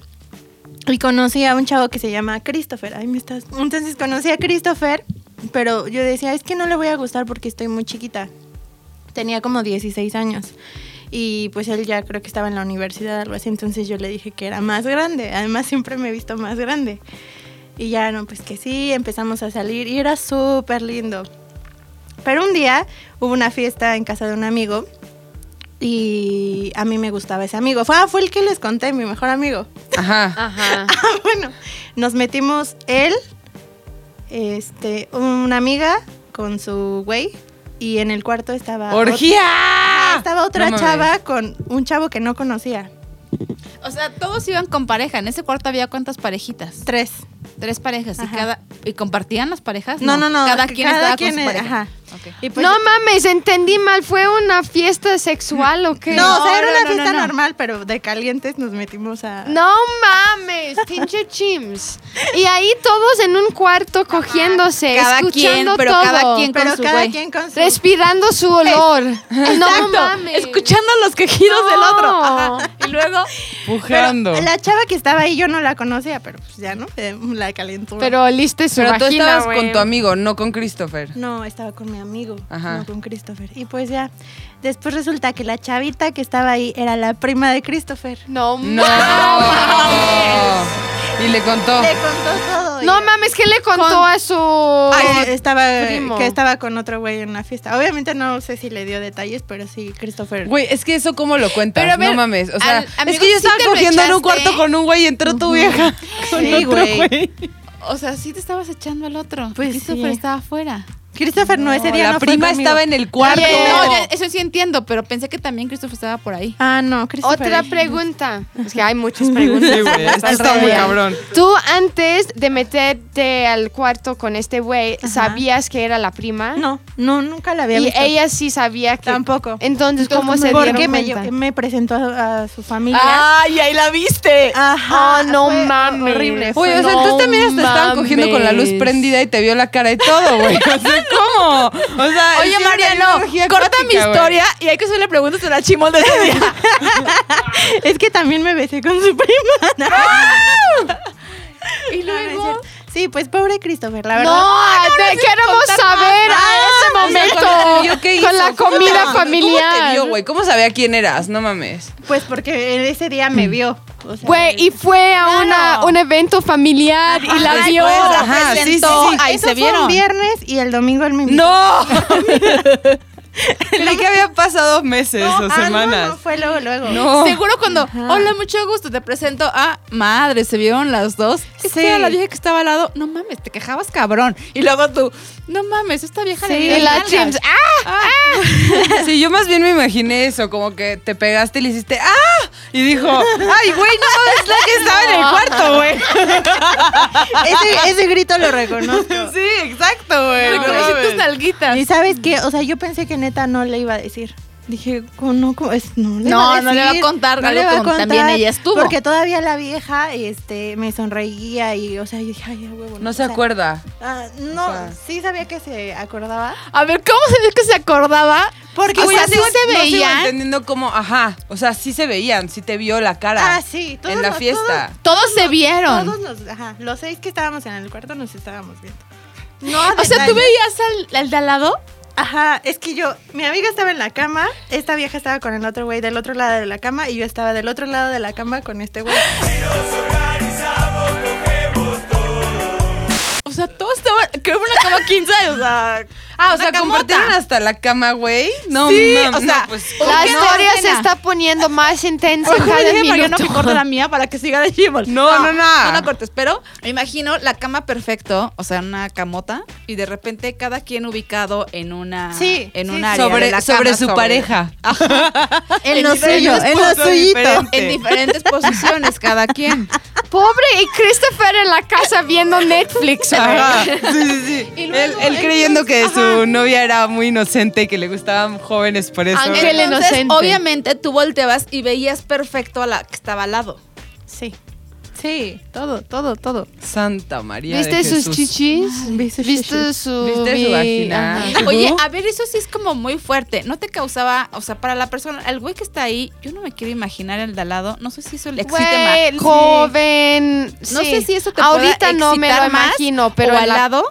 Y conocí a un chavo que se llama Christopher. Ahí me estás. Entonces conocí a Christopher, pero yo decía, es que no le voy a gustar porque estoy muy chiquita. Tenía como 16 años. Y pues él ya creo que estaba en la universidad, algo así. Entonces yo le dije que era más grande. Además, siempre me he visto más grande. Y ya, no, pues que sí, empezamos a salir y era súper lindo. Pero un día hubo una fiesta en casa de un amigo y a mí me gustaba ese amigo. Fue, ah, fue el que les conté, mi mejor amigo. Ajá. Ajá. *laughs* Ah, bueno, nos metimos él, este, una amiga con su güey y en el cuarto estaba ¡Orgía! estaba otra No chava con un chavo que no conocía. O sea, todos iban con pareja. En ese cuarto había cuántas parejitas? Tres. Tres parejas. ¿Y, cada, ¿Y compartían las parejas? No, no, no. Cada quien cada estaba quien con su pareja. ajá. Y pues- no mames, entendí mal. ¿Fue una fiesta sexual o qué? no, o sea, era no, una no, fiesta no, no. normal, pero de calientes nos metimos a... No mames, pinche chims. Y ahí todos en un cuarto cogiéndose, Cada escuchando quien, pero todo. cada quien con pero su cada quien con su... Respirando su olor. No Exacto, mames. Escuchando los quejidos del No. otro. Ajá. Y luego, Pujando. Pero la chava que estaba ahí yo no la conocía, pero pues ya, ¿no? La calentura. Pero oliste su Pero tú estabas con tu amigo, no con Christopher. No, estaba con mi amigo, Ajá. no con Christopher. Y pues ya, después resulta que la chavita que estaba ahí era la prima de Christopher. No, No. mames. Y le contó. Le contó todo. No mames, ¿qué le contó Con- a su Que estaba, primo? que estaba con otro güey en una fiesta. Obviamente no sé si le dio detalles, pero sí, Christopher. Güey, es que eso cómo lo cuentas, Pero a ver, no mames. O sea, al- es que yo estaba cogiendo en un cuarto con un güey y entró tu vieja. con Sí, otro güey. o sea, sí te estabas echando al otro. Pues Christopher sí. estaba afuera. Christopher no, ese día la no prima estaba en el cuarto. No, eso sí entiendo, pero pensé que también Christopher estaba por ahí. Ah, no, Christopher. Otra pregunta. Es que hay muchas preguntas. Sí, güey, está muy cabrón. Tú antes de meterte al cuarto con este güey, ¿sabías que era la prima? No, no, nunca la había Y visto. ella sí sabía que... Tampoco. Entonces, ¿cómo Entonces, se Porque dieron me, cuenta? me presentó a, a su familia. ¡Ay, ahí la viste! Ajá. Ah, no mames. Horrible. Oye, fue- o sea, No entonces también hasta estaban cogiendo con la luz prendida y te vio la cara y todo, güey. *laughs* O sea, ¿cómo? O sea, Oye, Mariano, corta mi acuática, historia y hay que hacerle preguntas a la chimol de ese día. *laughs* es que también me besé con su prima. *laughs* y luego... Sí, pues pobre Christopher, la verdad. No, te queremos saber a ese O sea, momento ¿qué con hizo? la ¿Cómo te- comida ¿Cómo te familiar. vio, güey? ¿Cómo sabía quién eras? No mames. Pues porque ese día me vio. O sea, Güey, y fue a Claro. una, un evento familiar y la vio. ajá, sí, sí, sí. ahí eso se fue un viernes y el domingo me invitó. ¡No! *laughs* Creí que había pasado meses No, o ah, no, semanas. no, fue luego, luego. No. Seguro cuando, hola, mucho gusto, te presento a madre, se vieron las dos. Es Sí. que la vieja que estaba al lado, no mames, te quejabas cabrón. Y luego tú, no mames, esta vieja le Sí, Y la. Chims, ¡ah! Sí, yo más bien me imaginé eso, como que te pegaste y le hiciste ¡ah! Y dijo, ¡ay, güey, no! Es la que estaba en el cuarto, güey. Ese, ese grito lo reconozco. Sí, exacto, güey. no Reconocí tus nalguitas. Y sabes qué, o sea, yo pensé que neta no le iba a decir. Dije, ¿cómo no? ¿Cómo es? No, le No, no le va a decir, contar no le va a como también contar, ella estuvo. Porque todavía la vieja este, me sonreía y, o sea, yo dije, ay, a huevo. No se sea, acuerda. ah, no, O sea. sí sabía que se acordaba. A ver, ¿cómo se ve que se acordaba? Porque O sea, así- sí se No sigo veían. entendiendo cómo, ajá, o sea, sí se veían, sí te vio la cara Ah, sí. todos en la nos- fiesta. Todos se vieron. Todos los, ajá, los seis que estábamos en el cuarto nos estábamos viendo. No, O sea, ¿tú veías al, al de al lado? Ajá, es que yo, mi amiga estaba en la cama, esta vieja estaba con el otro güey del otro lado de la cama y yo estaba del otro lado de la cama con este güey. O sea, todos. Creo que una cama 15, o sea. Ah, o sea, camota. compartieron hasta la cama, güey. No, Sí, o sea, no, pues, ¿por La no, historia se está poniendo más intensa cada dije Mariano minuto. que corte la mía para que siga de Shimon. No, no, no. No la cortes, pero me imagino la cama perfecto, o sea, una camota, y de repente cada quien ubicado en una Sí, en sí, un sí. área sobre, de la sobre cama, su pareja. *laughs* En En lo diferentes suyo, en lo puntos suyito. diferentes. en diferentes posiciones cada quien. Pobre y Christopher en la casa viendo Netflix. Sí, sí, sí. Y él, luego, él creyendo que su novia era muy inocente y que le gustaban jóvenes por eso. Ángel Entonces, inocente. obviamente tú volteabas y veías perfecto a la que estaba al lado. Sí. Sí, todo, todo, todo. Santa María. ¿Viste de sus Jesús. Chichis? ¿Viste chichis. su, ¿Viste su vagina? Ajá. Oye, a ver, eso sí es como muy fuerte. ¿No te causaba, o sea, para la persona, el güey que está ahí, yo no me quiero imaginar el de al lado, no sé si eso le excite más. joven. No sé si eso te Ahorita pueda no me lo más imagino, pero o al la- lado.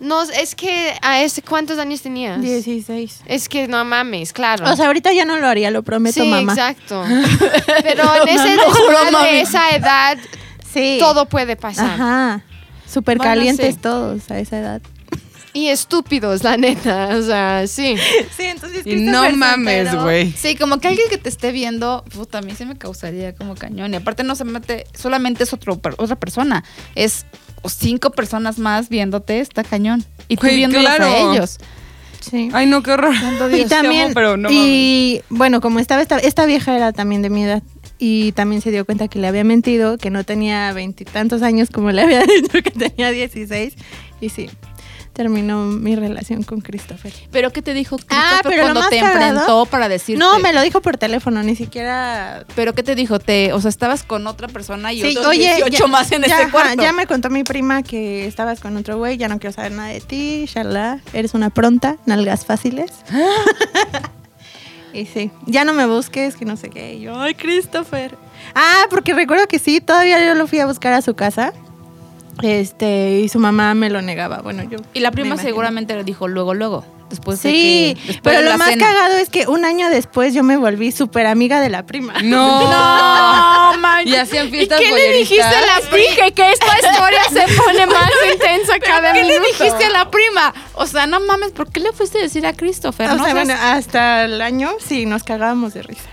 No, es que a ese ¿cuántos años tenías? 16. Es que no mames, claro. O sea, ahorita ya no lo haría, lo prometo, sí, mamá. exacto. *laughs* Pero en ese No, mami. esa edad, Sí. todo puede pasar. Ajá. Súper Bueno, calientes sí. todos a esa edad. Y estúpidos, la neta. O sea, sí. *laughs* Sí, entonces Y no mames, güey. Sí, como que alguien que te esté viendo, puta, a mí se me causaría como cañón. Y aparte no se mete, solamente es otro, otra persona. Es cinco personas más viéndote, está cañón. Y tú viéndolos claro. a ellos. Sí. Ay, no, qué horror. *laughs* y amo, también, pero no mames. y bueno, como estaba esta, esta vieja era también de mi edad y también se dio cuenta que le había mentido, que no tenía veintitantos años como le había *laughs* dicho que tenía 16 y sí, terminó mi relación con Christopher. Pero ¿qué te dijo Ah, Christopher pero cuando te cagado- enfrentó para decirte? No, me lo dijo por teléfono, ni siquiera... Pero ¿qué te dijo? Te, o sea, estabas con otra persona y Sí, otros 18 ya- más en ya, este ajá, cuarto. ya me contó mi prima que estabas con otro güey, ya no quiero saber nada de ti, shalá, eres una pronta, nalgas fáciles. *gasps* y sí, ya no me busques, que no sé qué. Y yo, ay, Christopher. Ah, porque recuerdo que sí, todavía yo lo fui a buscar a su casa. Este, y su mamá me lo negaba. Bueno, yo. Y la prima seguramente le dijo luego, luego. Después de Sí, que- después pero de lo más cena. cagado es que un año después yo me volví súper amiga de la prima. No. *laughs* No, man. Y hacían ¿Y fiestas qué le dijiste a la prima? Que esta *laughs* historia se pone más intensa cada ¿Qué minuto. le dijiste a la prima? O sea, no mames, ¿por qué le fuiste a decir a Christopher? O no sea, bueno, hasta el año sí nos cagábamos de risa.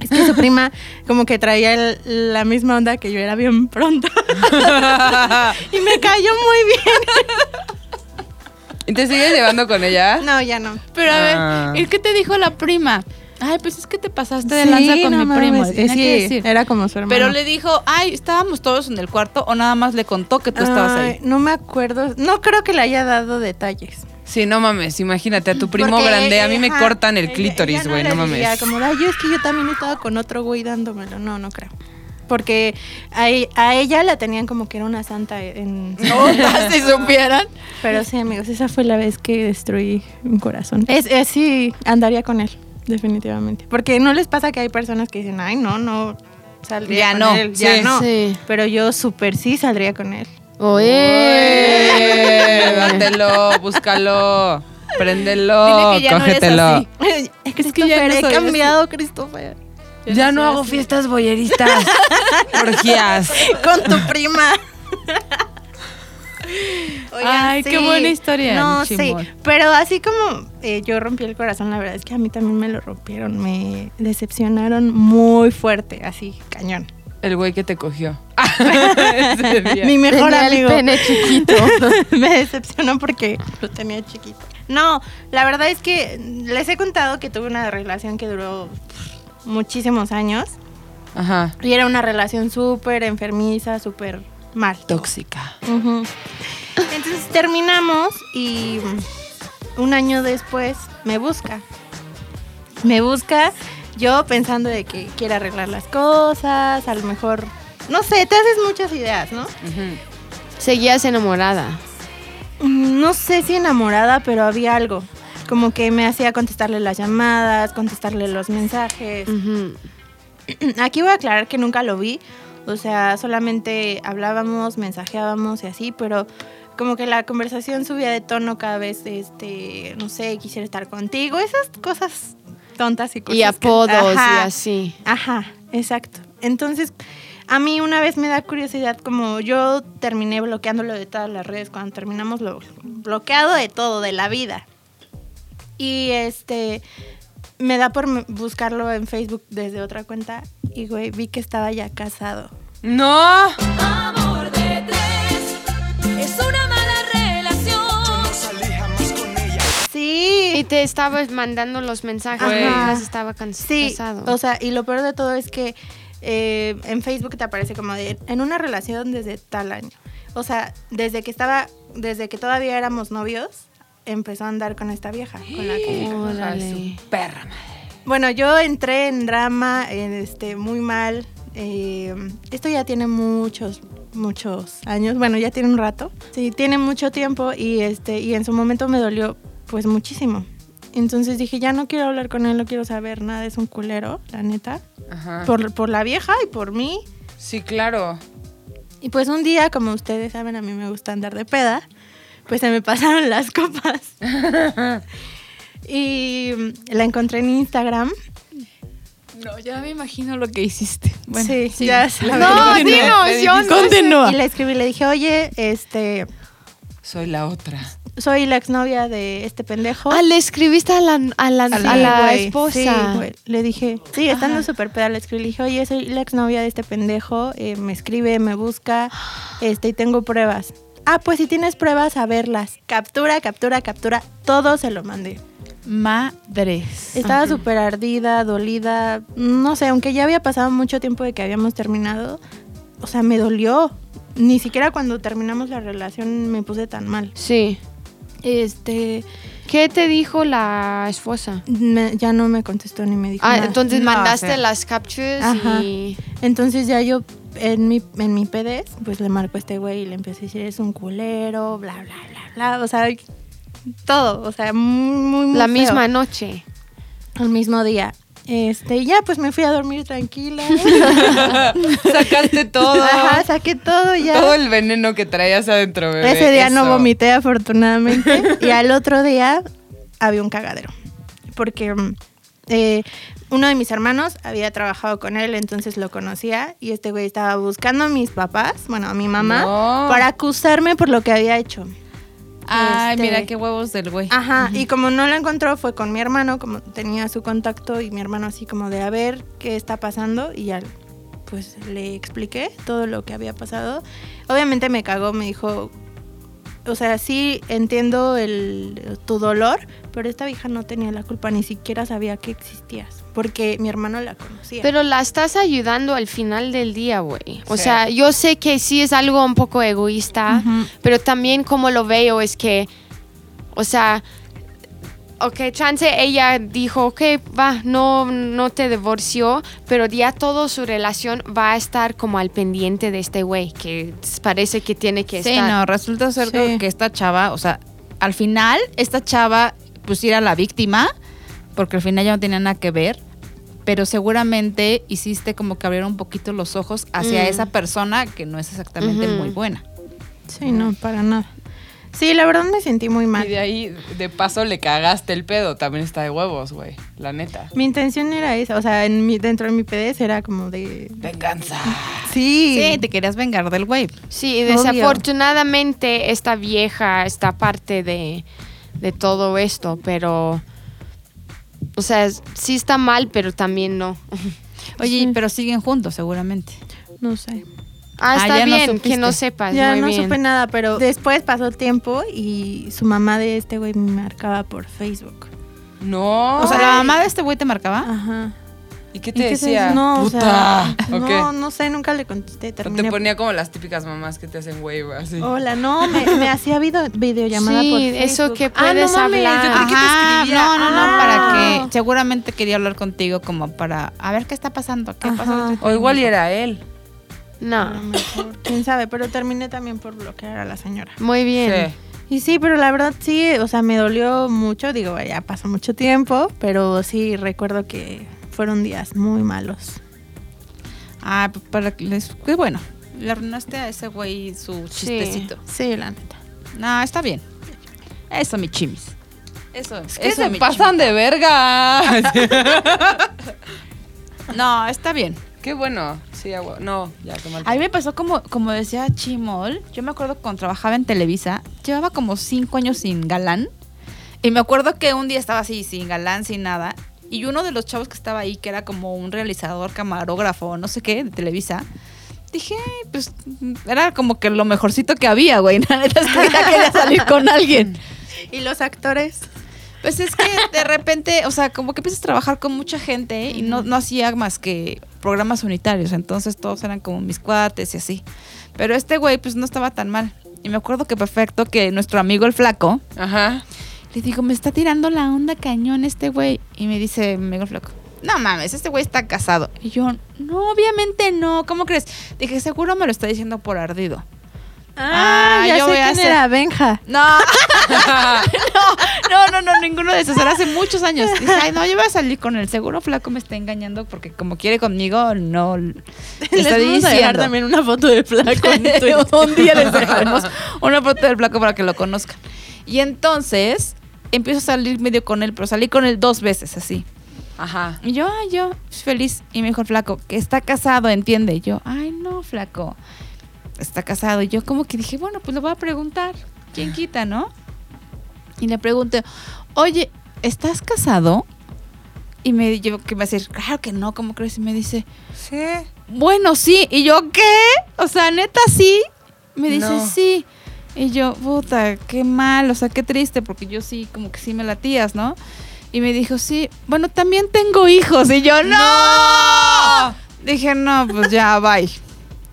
Es que su prima como que traía el- la misma onda que yo era bien pronto. *laughs* y me cayó muy bien. ¿Y te sigues llevando con ella? No, ya no. Pero a Ah. ver, ¿y qué te dijo la prima? Ay, pues es que te pasaste de Sí, lanza con no mi mames, primo. tenía sí, que decir. era como su hermano. Pero le dijo, ay, estábamos todos en el cuarto o nada más le contó que tú estabas ahí. No me acuerdo. No creo que le haya dado detalles. Sí, no mames, imagínate a tu primo Porque, grande. A mí me ajá, cortan el ella- clítoris, güey, no, le mames. diría como, ay, yo es que yo también estaba con otro güey dándomelo. No, no creo. Porque a, e- a ella la tenían como que era una santa en... *laughs* *laughs* si supieran. Pero sí, amigos, esa fue la vez que destruí un corazón. Es, es sí, andaría con él, definitivamente. Porque no les pasa que hay personas que dicen, ay, no, no, saldría Ya con no, él, ya sí. no. Sí. Pero yo súper sí saldría con él. Eh, *laughs* dátelo, búscalo, préndelo, Dile que ya no eres cógetelo. así. Christopher, no he cambiado, Christopher. Ya no hago fiestas boyeristas, *laughs* orgías. Con tu prima. Oigan, Ay, qué buena historia, No, mi sí. Pero así como eh, yo rompí el corazón, la verdad es que a mí también me lo rompieron. Me decepcionaron muy fuerte, así, cañón. El güey que te cogió. Mi mejor Tenía amigo. el pene chiquito. *laughs* me decepcionó porque lo tenía chiquito. No, la verdad es que les he contado que tuve una relación que duró muchísimos años. Ajá. Y era una relación súper enfermiza, súper mal. Tóxica. Entonces terminamos y un año después me busca. Me busca yo pensando de que quiere arreglar las cosas, a lo mejor, no sé, te haces muchas ideas, ¿no? Seguías enamorada. Mm, No sé si enamorada, pero había algo. Como que me hacía contestarle las llamadas, contestarle los mensajes. Ujú. Aquí voy a aclarar que nunca lo vi. O sea, solamente hablábamos, mensajeábamos y así, pero como que la conversación subía de tono cada vez, este, no sé, quisiera estar contigo, esas cosas tontas y cosas. Y que- apodos y Ajá. así. Ajá, exacto. Entonces, a mí una vez me da curiosidad, como yo terminé bloqueándolo de todas las redes, cuando terminamos lo bloqueado de todo, de la vida. Y este, me da por buscarlo en Facebook desde otra cuenta y, güey, vi que estaba ya casado. No. Amor de tres es una mala relación. salí jamás con ella. Sí. Y te estabas mandando los mensajes Ajá. estaba can- Sí, o sea, y lo peor de todo es que eh, en Facebook te aparece como de en una relación desde tal año. O sea, desde que estaba, desde que todavía éramos novios, empezó a andar con esta vieja, con la que. Órale. su perra madre. Bueno, yo entré en drama, en este, muy mal. eh, esto ya tiene muchos, muchos años. Bueno, ya tiene un rato. Sí, tiene mucho tiempo y este, y en su momento me dolió, pues muchísimo. Entonces dije, ya no quiero hablar con él, no quiero saber nada, es un culero, la neta. Ajá. Por, por la vieja y por mí. Sí, claro. Y pues un día, como ustedes saben, a mí me gusta andar de peda, pues se me *laughs* pasaron las copas. *laughs* y la encontré en Instagram. No, ya me imagino lo que hiciste. Bueno, sí, ya saben. No, Continúa. dinos, yo no sé. Continúa. Y le escribí, le dije, oye, este, Soy la otra. Soy la exnovia de este pendejo. Ah, le escribiste a la, a la, Sí, a la güey, esposa. Sí. Le dije, sí, estando súper peda, le escribí, le dije, oye, soy la exnovia de este pendejo, eh, me escribe, me busca, este, y tengo pruebas. Ah, pues si tienes pruebas, a verlas. Captura, captura, captura, todo se lo mandé. Madres. Estaba súper ardida, dolida, no sé, aunque ya había pasado mucho tiempo de que habíamos terminado, o sea, me dolió. Ni siquiera cuando terminamos la relación me puse tan mal. Sí. Este, ¿Qué te dijo la esposa? me- ya no me contestó ni me dijo Ah, nada. entonces No, mandaste o sea. las captures Ajá. y... Entonces ya yo en mi, en mi PDS, pues le marco a este güey y le empecé a decir, es un culero, bla, bla, bla, bla. O sea, todo, o sea, muy, muy, muy La feo. misma noche. Al mismo día. Este, ya pues me fui a dormir tranquila. *laughs* Sacaste todo. Ajá, saqué todo ya. Todo el veneno que traías adentro, bebé. Ese día no vomité afortunadamente. *laughs* y al otro día había un cagadero. Porque mm, eh, uno de mis hermanos había trabajado con él, entonces lo conocía. Y este güey estaba buscando a mis papás, bueno, a mi mamá, No. para acusarme por lo que había hecho. Ay, Este- mira qué huevos del güey. Ajá, y como no lo encontró, fue con mi hermano, como tenía su contacto, y mi hermano así como de a ver qué está pasando, y ya pues le expliqué todo lo que había pasado. Obviamente me cagó, me dijo, o sea, sí entiendo el, tu dolor, pero esta vieja no tenía la culpa, ni siquiera sabía que existías, porque mi hermano la conocía. Pero la estás ayudando al final del día, güey. O Sí. sea, yo sé que sí es algo un poco egoísta, pero también como lo veo es que, o sea, ok, chance ella dijo, ok, va, no, no te divorció, pero ya toda su relación va a estar como al pendiente de este güey, que parece que tiene que Sí, estar. no, resulta ser Sí. que esta chava, o sea, al final, esta chava, pues era la víctima, porque al final ya no tenía nada que ver, pero seguramente hiciste como que abriera un poquito los ojos hacia Mm. esa persona que no es exactamente muy buena. Sí, no, para nada. Sí, la verdad me sentí muy mal. Y de ahí, de paso, le cagaste el pedo. También está de huevos, güey. La neta. Mi intención era esa, o sea, en mi, dentro de mi PDS era como de... Venganza. Sí. Sí, te querías vengar del güey. Sí, desafortunadamente esta vieja está parte de, de todo esto, pero, o sea, sí está mal, pero también no. *laughs* Oye, Sí. pero siguen juntos seguramente. No sé. Ah, Ah, está bien, que no sepas. ya muy no bien. supe nada, pero después pasó el tiempo y su mamá de este güey me marcaba por Facebook. No. O sea, la mamá de este güey te marcaba. Ajá. ¿Y qué ¿Y te qué decía? No, o Puta. sea, *laughs* ¿O qué? no, no sé, nunca le contesté. ¿O te Terminé. ponía como las típicas mamás que te hacen wave así? Hola, no, me, me hacía video, videollamada Sí, por eso Facebook. que Ah, no puedes hablar. yo creí que te escribía. no, no, no, Ah. para que seguramente quería hablar contigo como para a ver qué está pasando, qué pasa. O igual y era él. A No, lo mejor, quién sabe, pero terminé también por bloquear a la señora. muy bien. Sí. Y sí, pero la verdad sí, o sea, me dolió mucho, digo, ya pasó mucho tiempo, pero sí recuerdo que fueron días muy malos. Ah, pues para que les qué bueno. Le arruinaste a ese güey su chistecito. Sí, la neta. No, está bien. Eso, mi chimis. Eso, ¿Qué eso, se pasan de verga? *laughs* No, está bien. Qué bueno. Sí, agua. No, ya, qué mal. A mí me pasó como, como decía Chimol. Yo me acuerdo cuando trabajaba en Televisa, llevaba como cinco años sin galán. Y me acuerdo que un día estaba así, sin galán, sin nada. Y uno de los chavos que estaba ahí, que era como un realizador, camarógrafo, no sé qué, de Televisa, dije, "Ay, pues era como que lo mejorcito que había, güey. *laughs* La neta es que ya quería salir con alguien. *laughs* ¿Y los actores? Pues es que de repente, o sea, como que empiezas a trabajar con mucha gente y no, no hacía más que programas unitarios, entonces todos eran como mis cuates y así. Pero este güey pues no estaba tan mal. Y me acuerdo que perfecto que nuestro amigo el flaco, Ajá. Le digo, me está tirando la onda cañón este güey. Y me dice mi amigo el flaco, no mames, este güey está casado. Y yo, no, obviamente no, ¿cómo crees? Dije, seguro me lo está diciendo por ardido. Ah, Ah, ya yo sé voy a quién hacer- era, Benja. *laughs* No, no, no, no, ninguno de esos. Era hace muchos años. Dije, ay, no, yo voy a salir con el seguro flaco me está engañando porque como quiere conmigo, no. *laughs* Le Les estoy vamos a dejar diciendo. también una foto de flaco. *laughs* Un día les dejaremos una foto del flaco para que lo conozcan. Y entonces empiezo a salir medio con él, pero salí con él dos veces así. Ajá. Y yo, ay, yo, feliz. Y me dijo el flaco, que está casado, entiende. Y yo, ay, no, flaco. Está casado. Y yo como que dije, bueno, pues lo voy a preguntar. ¿Quién quita, no? Y le pregunté, oye, ¿estás casado? Y me yo que me va a decir, claro que no, ¿cómo crees? Y me dice, Sí. bueno, sí. Y yo, ¿qué? O sea, neta, sí. Me dice, No. sí. Y yo, puta, qué mal, o sea, qué triste, porque yo sí, como que sí me latías, ¿no? Y me dijo, sí, bueno, también tengo hijos. Y yo, ¡no! Dije, no, pues ya, *laughs* bye.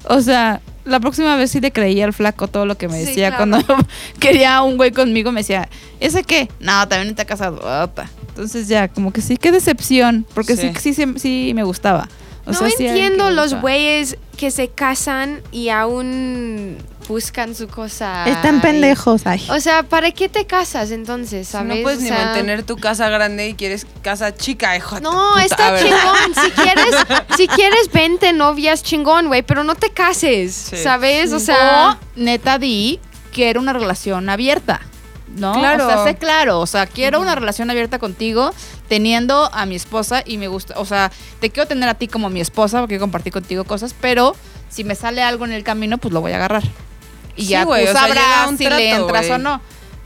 O sea, la próxima vez sí le creía al flaco todo lo que me Sí, decía claro. cuando *laughs* quería un güey conmigo. Me decía, ¿ese qué? No, también está casado. Ota. Entonces ya, como que sí, qué decepción. Porque sí, sí, sí, sí me gustaba. O no sea, entiendo los güeyes que se casan y aún buscan su cosa. Están pendejos, ay. O sea, ¿para qué te casas entonces? ¿Sabes? no puedes O ni mantener tu casa grande y quieres casa chica, hijo. No, puta, está ¿verdad? chingón. Si *laughs* quieres, si quieres, vente novias chingón, güey, pero no te cases, Sí. ¿sabes? O O sea, neta di que era una relación abierta. ¿No? Claro. O sea, sé claro. O sea, quiero una relación abierta contigo, teniendo a mi esposa y me gusta. O sea, te quiero tener a ti como mi esposa porque compartir contigo cosas, pero si me sale algo en el camino, pues lo voy a agarrar. Y Sí, ya güey, tú o sea, sabrás si le trato, entras güey. o no.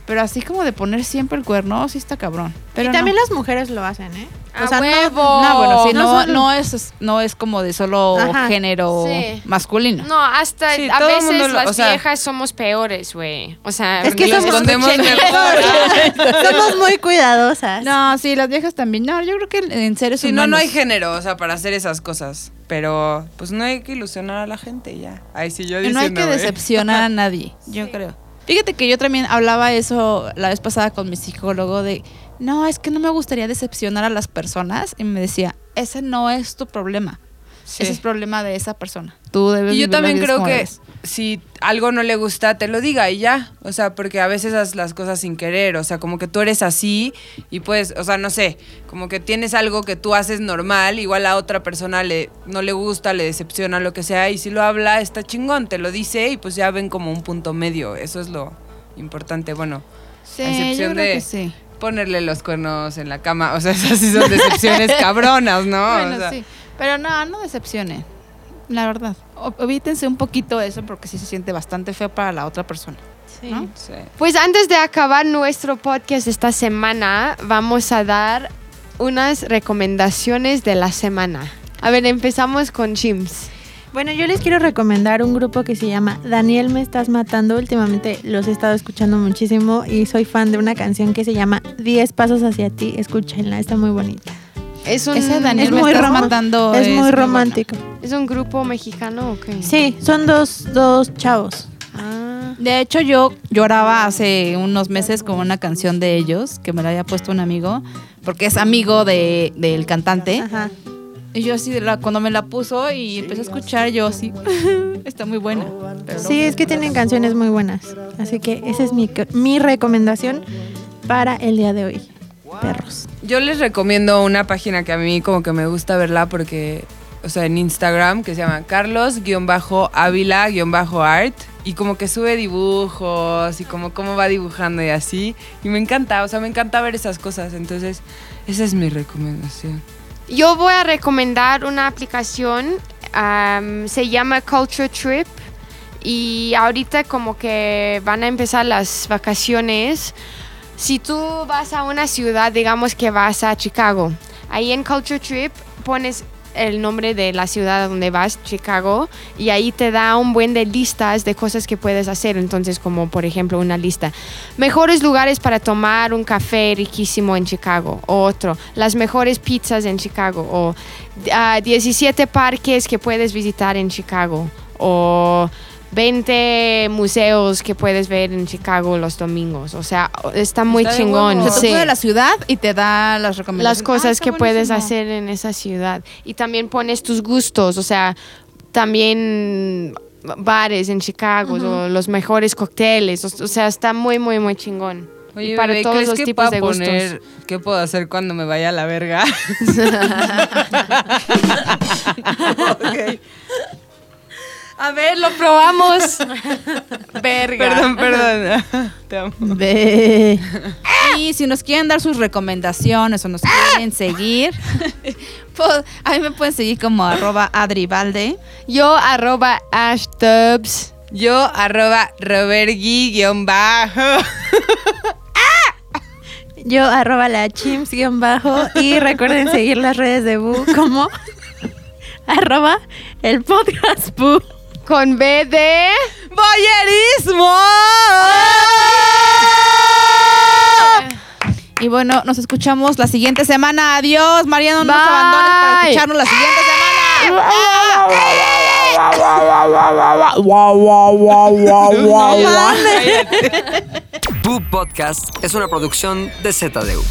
Pero así como de poner siempre el cuerno, sí está cabrón. Pero y también no. las mujeres lo hacen, ¿eh? A no- huevo. No, bueno, sí, No no, solo- no, es, no es como de solo Ajá. género Sí. masculino. no, hasta Sí, a veces lo- las o sea- viejas somos peores, güey. O sea, Es que somos escondemos muchachos. mejor. *laughs* Somos muy cuidadosas. No, sí, las viejas también. No, yo creo que en seres Sí, no, humanos. no hay género, o sea, para hacer esas cosas. Pero, pues no hay que ilusionar a la gente ya. Ay, sí, yo Y diciendo, no hay que decepcionar a nadie, yo creo. Fíjate que yo también hablaba eso la vez pasada con mi psicólogo de, no, es que no me gustaría decepcionar a las personas. Y me decía, ese no es tu problema. Sí. Ese es problema de esa persona. Tú debes Y yo también creo que eres. si algo no le gusta, te lo diga y ya. O sea, porque a veces haces las cosas sin querer. O sea, como que tú eres así y pues, o sea, no sé, como que tienes algo que tú haces normal, igual a otra persona le, no le gusta, le decepciona, lo que sea. Y si lo habla, está chingón, te lo dice y pues ya ven como un punto medio. Eso es lo importante. Bueno, Sí, a excepción yo creo de- que sí. ponerle los cuernos en la cama. O sea, esas sí son decepciones *laughs* cabronas, ¿no? bueno, O sea, sí. Pero no, no decepcione. La verdad. O- evítense un poquito eso porque sí se siente bastante feo para la otra persona. Sí. ¿no? sí. Pues antes de acabar nuestro podcast esta semana, vamos a dar unas recomendaciones de la semana. A ver, empezamos con Chims. Bueno, yo les quiero recomendar un grupo que se llama Daniel me estás matando. Últimamente los he estado escuchando muchísimo y soy fan de una canción que se llama 10 pasos hacia ti. Escúchenla, está muy bonita. Es un, Ese Daniel Es me muy estás rom- matando. es muy bueno. romántico. ¿Es un grupo mexicano o qué? Sí, son dos, dos chavos. Ah, De hecho, yo lloraba hace unos meses con una canción de ellos que me la había puesto un amigo, porque es amigo de, del cantante. Ajá. Y yo así, de la- cuando me la puso y empecé a escuchar, yo así, *laughs* está muy buena. Pero Sí, es que tienen canciones muy buenas. Así que esa es mi, mi recomendación para el día de hoy. Perros. Yo les recomiendo una página que a mí como que me gusta verla porque, o sea, en Instagram que se llama Carlos-Ávila-Art y como que sube dibujos y como cómo va dibujando y así. Y me encanta, o sea, me encanta ver esas cosas. Entonces, esa es mi recomendación. Yo voy a recomendar una aplicación, se llama Culture Trip y ahorita como que van a empezar las vacaciones. Si tú vas a una ciudad, digamos que vas a Chicago, ahí en Culture Trip pones el nombre de la ciudad donde vas, Chicago, y ahí te da un buen de listas de cosas que puedes hacer. Entonces, como por ejemplo una lista, mejores lugares para tomar un café riquísimo en Chicago, o otro, las mejores pizzas en Chicago, o ah, 17 parques que puedes visitar en Chicago, o 20 museos que puedes ver en Chicago los domingos. O sea, está muy Está chingón. Se te sí pone la ciudad y te da las recomendaciones. las Ah, cosas está que puedes hacer en esa ciudad. Y también pones tus gustos, o sea, también bares en Chicago, o los mejores cócteles, o, o sea, está muy, muy, muy chingón. Y para bebé, todos ¿crees los que tipos de gustos. poner qué puedo hacer cuando me vaya a la verga? *laughs* *laughs* A ver, lo probamos. *laughs* Verga. Perdón, perdón. *laughs* Te amo. Ve. Y si nos quieren dar sus recomendaciones o nos quieren seguir, *laughs* pues, a mí me pueden seguir como arroba adribalde. Yo, arroba ashtubs. Yo, arroba robergui guion bajo. Yo arroba la chimps guion bajo y recuerden seguir las redes de Bu como arroba el podcast Bu. Con B de... ¡Boyerismo! Y bueno, nos escuchamos la siguiente semana. Adiós, Mariano, no nos abandones para escucharnos la siguiente semana. Pooh Podcast es una producción de ZDU.